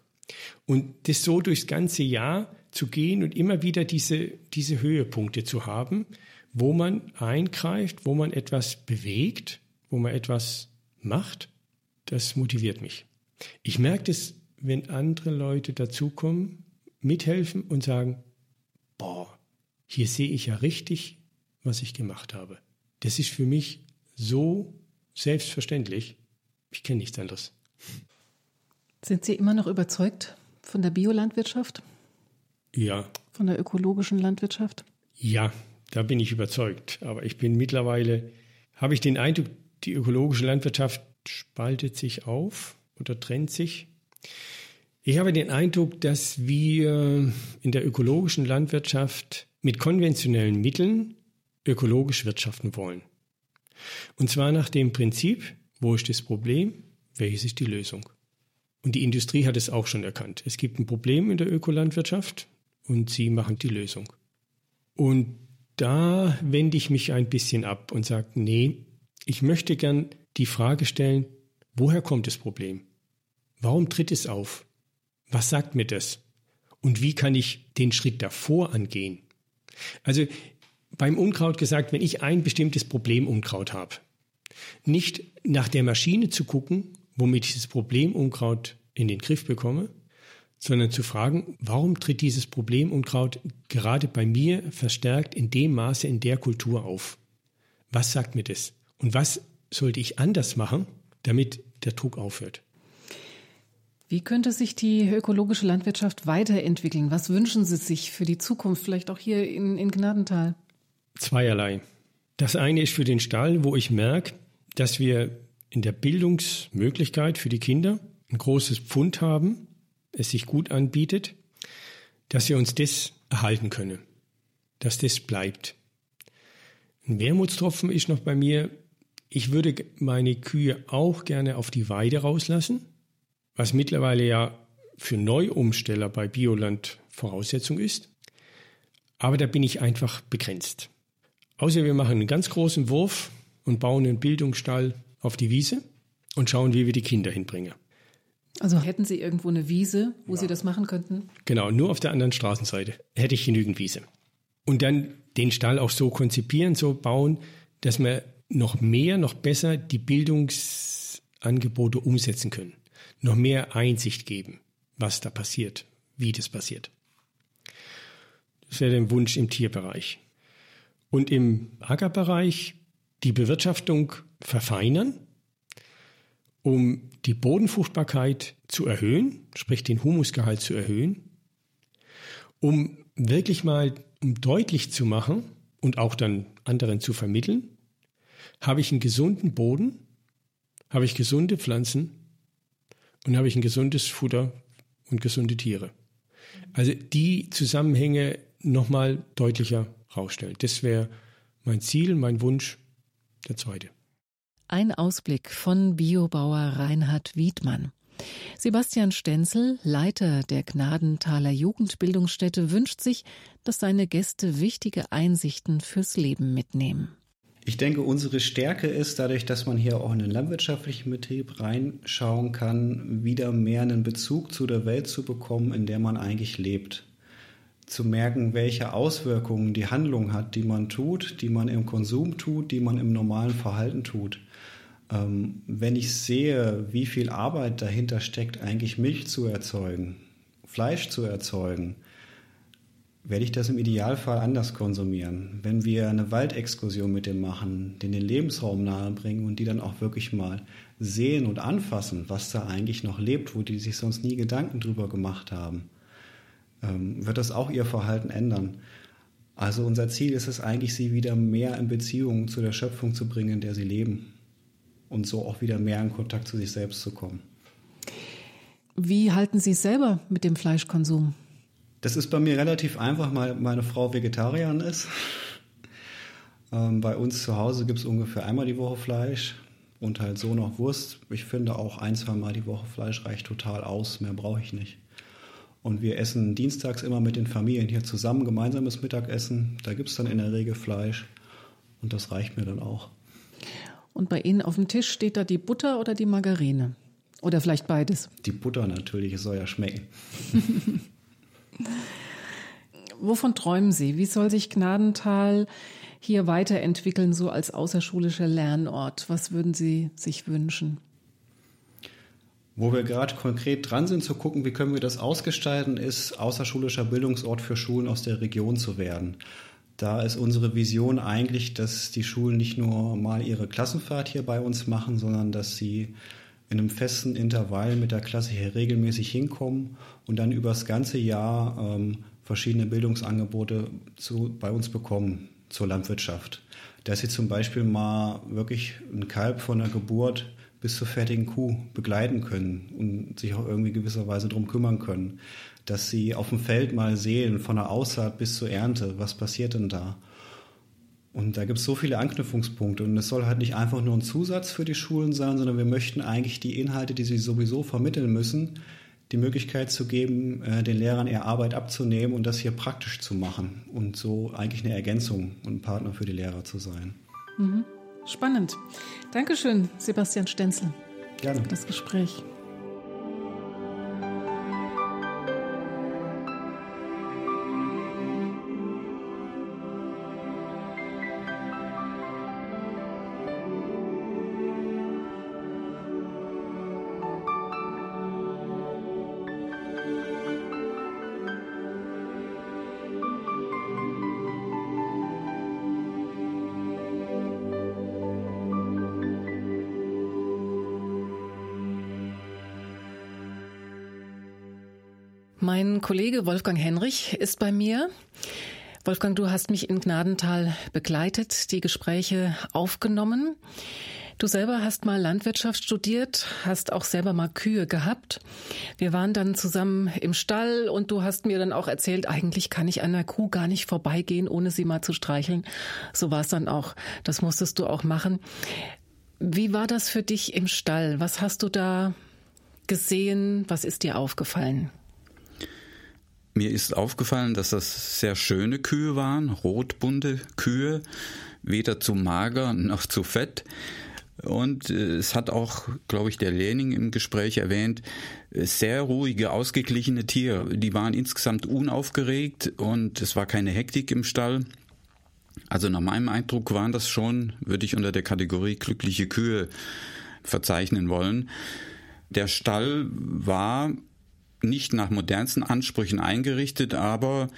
Und das so durchs ganze Jahr zu gehen und immer wieder diese, diese Höhepunkte zu haben, wo man eingreift, wo man etwas bewegt, wo man etwas macht, das motiviert mich. Ich merke das, wenn andere Leute dazukommen, mithelfen und sagen, boah, hier sehe ich ja richtig, was ich gemacht habe. Das ist für mich so selbstverständlich. Ich kenne nichts anderes. Sind Sie immer noch überzeugt von der Biolandwirtschaft? Ja. Von der ökologischen Landwirtschaft? Ja, da bin ich überzeugt. Aber ich bin mittlerweile, habe ich den Eindruck, die ökologische Landwirtschaft spaltet sich auf oder trennt sich. Ich habe den Eindruck, dass wir in der ökologischen Landwirtschaft mit konventionellen Mitteln ökologisch wirtschaften wollen. Und zwar nach dem Prinzip, wo ist das Problem, welches ist die Lösung. Und die Industrie hat es auch schon erkannt. Es gibt ein Problem in der Ökolandwirtschaft und sie machen die Lösung. Und da wende ich mich ein bisschen ab und sage, nee, ich möchte gern die Frage stellen, woher kommt das Problem? Warum tritt es auf? Was sagt mir das? Und wie kann ich den Schritt davor angehen? Also beim Unkraut gesagt, wenn ich ein bestimmtes Problem Unkraut habe, nicht nach der Maschine zu gucken, womit ich das Problem Unkraut in den Griff bekomme, sondern zu fragen, warum tritt dieses Problem Unkraut gerade bei mir verstärkt in dem Maße in der Kultur auf? Was sagt mir das? Und was sollte ich anders machen, damit der Druck aufhört? Wie könnte sich die ökologische Landwirtschaft weiterentwickeln? Was wünschen Sie sich für die Zukunft, vielleicht auch hier in, in Gnadental? Zweierlei. Das eine ist für den Stall, wo ich merke, dass wir in der Bildungsmöglichkeit für die Kinder ein großes Pfund haben, es sich gut anbietet, dass wir uns das erhalten können, dass das bleibt. Ein Wermutstropfen ist noch bei mir, ich würde meine Kühe auch gerne auf die Weide rauslassen, was mittlerweile ja für Neuumsteller bei Bioland Voraussetzung ist. Aber da bin ich einfach begrenzt. Außer wir machen einen ganz großen Wurf und bauen einen Bildungsstall auf die Wiese und schauen, wie wir die Kinder hinbringen. Also hätten Sie irgendwo eine Wiese, wo ja. Sie das machen könnten? Genau, nur auf der anderen Straßenseite hätte ich genügend Wiese. Und dann den Stall auch so konzipieren, so bauen, dass wir noch mehr, noch besser die Bildungsangebote umsetzen können. Noch mehr Einsicht geben, was da passiert, wie das passiert. Das wäre der Wunsch im Tierbereich. Und im Ackerbereich die Bewirtschaftung verfeinern, um die Bodenfruchtbarkeit zu erhöhen, sprich den Humusgehalt zu erhöhen, um wirklich mal um deutlich zu machen und auch dann anderen zu vermitteln, habe ich einen gesunden Boden, habe ich gesunde Pflanzen und habe ich ein gesundes Futter und gesunde Tiere. Also die Zusammenhänge nochmal deutlicher rausstellen. Das wäre mein Ziel, mein Wunsch, der zweite. Ein Ausblick von Biobauer Reinhard Wiedmann. Sebastian Stenzel, Leiter der Gnadenthaler Jugendbildungsstätte, wünscht sich, dass seine Gäste wichtige Einsichten fürs Leben mitnehmen. Ich denke, unsere Stärke ist dadurch, dass man hier auch in den landwirtschaftlichen Betrieb reinschauen kann, wieder mehr einen Bezug zu der Welt zu bekommen, in der man eigentlich lebt zu merken, welche Auswirkungen die Handlung hat, die man tut, die man im Konsum tut, die man im normalen Verhalten tut. Ähm, wenn ich sehe, wie viel Arbeit dahinter steckt, eigentlich Milch zu erzeugen, Fleisch zu erzeugen, werde ich das im Idealfall anders konsumieren. Wenn wir eine Waldexkursion mit dem machen, den den Lebensraum nahebringen und die dann auch wirklich mal sehen und anfassen, was da eigentlich noch lebt, wo die sich sonst nie Gedanken drüber gemacht haben, wird das auch ihr Verhalten ändern. Also unser Ziel ist es eigentlich, sie wieder mehr in Beziehung zu der Schöpfung zu bringen, in der sie leben und so auch wieder mehr in Kontakt zu sich selbst zu kommen. Wie halten Sie es selber mit dem Fleischkonsum? Das ist bei mir relativ einfach, weil meine Frau Vegetarierin ist. Ähm, bei uns zu Hause gibt es ungefähr einmal die Woche Fleisch und halt so noch Wurst. Ich finde auch ein, zwei Mal die Woche Fleisch reicht total aus, mehr brauche ich nicht. Und wir essen dienstags immer mit den Familien hier zusammen gemeinsames Mittagessen. Da gibt es dann in der Regel Fleisch und das reicht mir dann auch. Und bei Ihnen auf dem Tisch steht da die Butter oder die Margarine? Oder vielleicht beides? Die Butter natürlich, es soll ja schmecken. Wovon träumen Sie? Wie soll sich Gnadental hier weiterentwickeln, so als außerschulischer Lernort? Was würden Sie sich wünschen? Wo wir gerade konkret dran sind zu gucken, wie können wir das ausgestalten, ist außerschulischer Bildungsort für Schulen aus der Region zu werden. Da ist unsere Vision eigentlich, dass die Schulen nicht nur mal ihre Klassenfahrt hier bei uns machen, sondern dass sie in einem festen Intervall mit der Klasse hier regelmäßig hinkommen und dann über das ganze Jahr ähm, verschiedene Bildungsangebote zu, bei uns bekommen zur Landwirtschaft. Dass sie zum Beispiel mal wirklich ein Kalb von der Geburt bis zur fertigen Kuh begleiten können und sich auch irgendwie gewisserweise darum kümmern können. Dass sie auf dem Feld mal sehen, von der Aussaat bis zur Ernte, was passiert denn da? Und da gibt es so viele Anknüpfungspunkte. Und es soll halt nicht einfach nur ein Zusatz für die Schulen sein, sondern wir möchten eigentlich die Inhalte, die sie sowieso vermitteln müssen, die Möglichkeit zu geben, äh, den Lehrern eher Arbeit abzunehmen und das hier praktisch zu machen und so eigentlich eine Ergänzung und ein Partner für die Lehrer zu sein. Mhm. Spannend. Dankeschön, Sebastian Stenzel. Gerne. Für das Gespräch. Mein Kollege Wolfgang Henrich ist bei mir. Wolfgang, du hast mich in Gnadental begleitet, die Gespräche aufgenommen. Du selber hast mal Landwirtschaft studiert, hast auch selber mal Kühe gehabt. Wir waren dann zusammen im Stall und du hast mir dann auch erzählt, eigentlich kann ich einer Kuh gar nicht vorbeigehen, ohne sie mal zu streicheln. So war es dann auch. Das musstest du auch machen. Wie war das für dich im Stall? Was hast du da gesehen? Was ist dir aufgefallen? Mir ist aufgefallen, dass das sehr schöne Kühe waren, rotbunte Kühe, weder zu mager noch zu fett. Und äh, es hat auch, glaube ich, der Lening im Gespräch erwähnt, sehr ruhige, ausgeglichene Tiere. Die waren insgesamt unaufgeregt und es war keine Hektik im Stall. Also nach meinem Eindruck waren das schon, würde ich unter der Kategorie glückliche Kühe verzeichnen wollen. Der Stall war nicht nach modernsten Ansprüchen eingerichtet, aber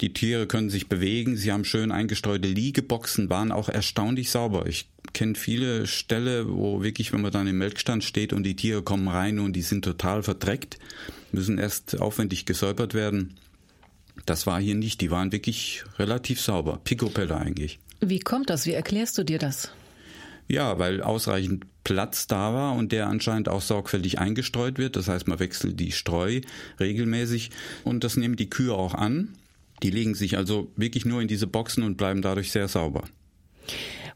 die Tiere können sich bewegen, sie haben schön eingestreute Liegeboxen, waren auch erstaunlich sauber. Ich kenne viele Ställe, wo wirklich, wenn man dann im Melkstand steht und die Tiere kommen rein und die sind total verdreckt, müssen erst aufwendig gesäubert werden. Das war hier nicht, die waren wirklich relativ sauber, picopelle eigentlich. Wie kommt das? Wie erklärst du dir das? Ja, weil ausreichend Platz da war und der anscheinend auch sorgfältig eingestreut wird. Das heißt, man wechselt die Streu regelmäßig und das nehmen die Kühe auch an. Die legen sich also wirklich nur in diese Boxen und bleiben dadurch sehr sauber.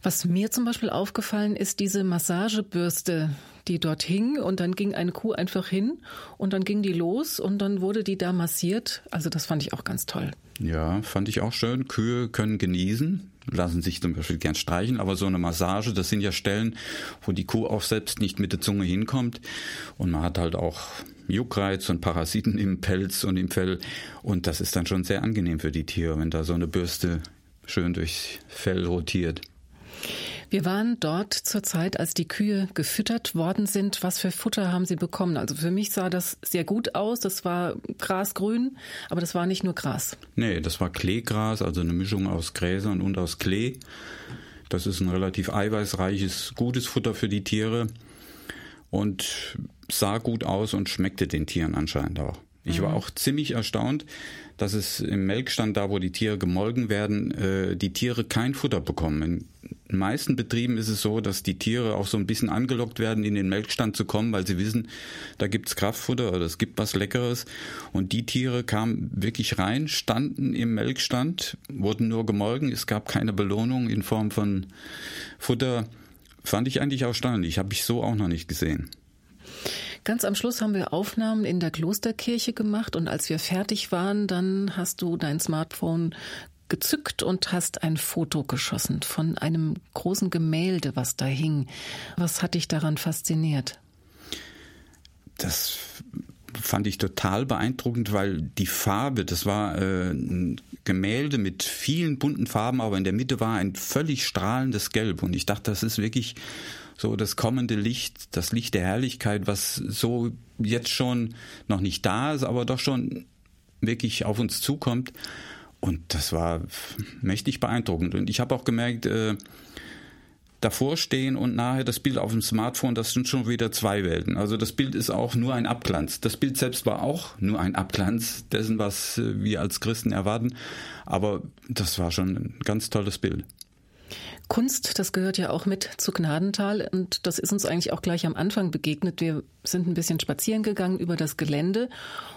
Was mir zum Beispiel aufgefallen ist, diese Massagebürste, die dort hing und dann ging eine Kuh einfach hin und dann ging die los und dann wurde die da massiert. Also das fand ich auch ganz toll. Ja, fand ich auch schön. Kühe können genießen, lassen sich zum Beispiel gern streichen, aber so eine Massage, das sind ja Stellen, wo die Kuh auch selbst nicht mit der Zunge hinkommt und man hat halt auch Juckreiz und Parasiten im Pelz und im Fell und das ist dann schon sehr angenehm für die Tiere, wenn da so eine Bürste schön durchs Fell rotiert. Wir waren dort zur Zeit, als die Kühe gefüttert worden sind. Was für Futter haben Sie bekommen? Also für mich sah das sehr gut aus. Das war grasgrün, aber das war nicht nur Gras. Nee, das war Kleegras, also eine Mischung aus Gräsern und aus Klee. Das ist ein relativ eiweißreiches, gutes Futter für die Tiere und sah gut aus und schmeckte den Tieren anscheinend auch. Ich war mhm. auch ziemlich erstaunt, dass es im Melkstand, da wo die Tiere gemolken werden, äh, die Tiere kein Futter bekommen. In meisten Betrieben ist es so, dass die Tiere auch so ein bisschen angelockt werden, in den Melkstand zu kommen, weil sie wissen, da gibt's Kraftfutter oder es gibt was Leckeres. Und die Tiere kamen wirklich rein, standen im Melkstand, wurden nur gemolken, es gab keine Belohnung in Form von Futter. Fand ich eigentlich erstaunlich, habe ich so auch noch nicht gesehen. Ganz am Schluss haben wir Aufnahmen in der Klosterkirche gemacht und als wir fertig waren, dann hast du dein Smartphone gezückt und hast ein Foto geschossen von einem großen Gemälde, was da hing. Was hat dich daran fasziniert? Das fand ich total beeindruckend, weil die Farbe, das war äh, ein Gemälde mit vielen bunten Farben, aber in der Mitte war ein völlig strahlendes Gelb. Und ich dachte, das ist wirklich so das kommende Licht, das Licht der Herrlichkeit, was so jetzt schon noch nicht da ist, aber doch schon wirklich auf uns zukommt. Und das war mächtig beeindruckend. Und ich habe auch gemerkt, äh, davor stehen und nachher das Bild auf dem Smartphone, das sind schon wieder zwei Welten. Also das Bild ist auch nur ein Abglanz. Das Bild selbst war auch nur ein Abglanz dessen, was äh, wir als Christen erwarten. Aber das war schon ein ganz tolles Bild. Kunst, das gehört ja auch mit zu Gnadental und das ist uns eigentlich auch gleich am Anfang begegnet. Wir sind ein bisschen spazieren gegangen über das Gelände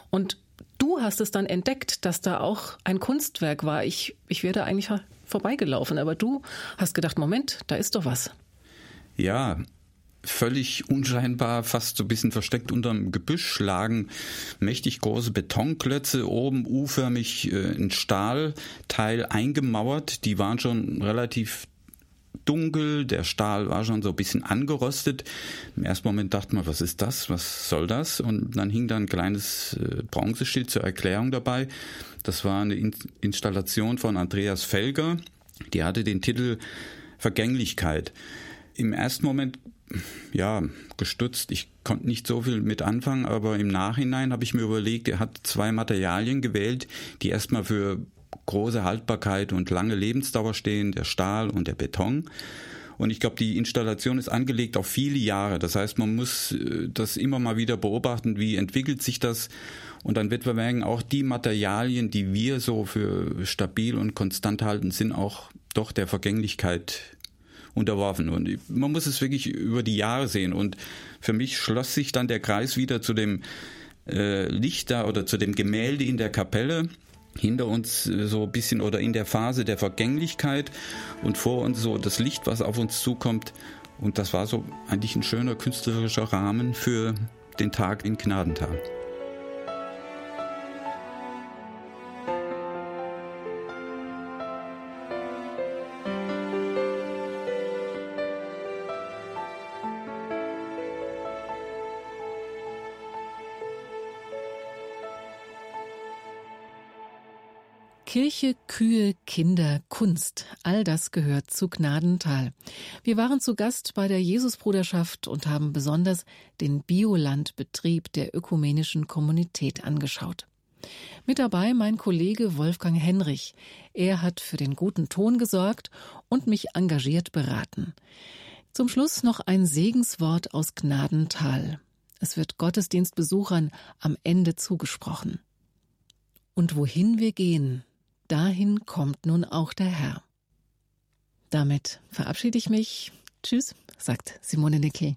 und du hast es dann entdeckt, dass da auch ein Kunstwerk war. Ich, ich wäre da eigentlich vorbeigelaufen, aber du hast gedacht, Moment, da ist doch was. Ja, völlig unscheinbar, fast so ein bisschen versteckt unterm Gebüsch lagen mächtig große Betonklötze, oben u-förmig äh, ein Stahlteil eingemauert. Die waren schon relativ dunkel, der Stahl war schon so ein bisschen angerostet. Im ersten Moment dachte man, was ist das, was soll das? Und dann hing da ein kleines äh, Bronzeschild zur Erklärung dabei. Das war eine Installation von Andreas Felger. Die hatte den Titel Vergänglichkeit. Im ersten Moment ja, gestutzt. Ich konnte nicht so viel mit anfangen, aber im Nachhinein habe ich mir überlegt, er hat zwei Materialien gewählt, die erstmal für große Haltbarkeit und lange Lebensdauer stehen, der Stahl und der Beton. Und ich glaube, die Installation ist angelegt auf viele Jahre. Das heißt, man muss äh, das immer mal wieder beobachten, wie entwickelt sich das. Und dann wird man merken, auch die Materialien, die wir so für stabil und konstant halten, sind auch doch der Vergänglichkeit unterworfen. Und man muss es wirklich über die Jahre sehen. Und für mich schloss sich dann der Kreis wieder zu dem äh, Lichter oder zu dem Gemälde in der Kapelle hinter uns äh, so ein bisschen oder in der Phase der Vergänglichkeit und vor uns so das Licht, was auf uns zukommt. Und das war so eigentlich ein schöner künstlerischer Rahmen für den Tag in Gnadental. Kirche, Kühe, Kinder, Kunst, all das gehört zu Gnadental. Wir waren zu Gast bei der Jesusbruderschaft und haben besonders den Biolandbetrieb der ökumenischen Kommunität angeschaut. Mit dabei mein Kollege Wolfgang Henrich. Er hat für den guten Ton gesorgt und mich engagiert beraten. Zum Schluss noch ein Segenswort aus Gnadental. Es wird Gottesdienstbesuchern am Ende zugesprochen. Und wohin wir gehen, dahin kommt nun auch der Herr. Damit verabschiede ich mich. Tschüss, sagt Simone Nickel.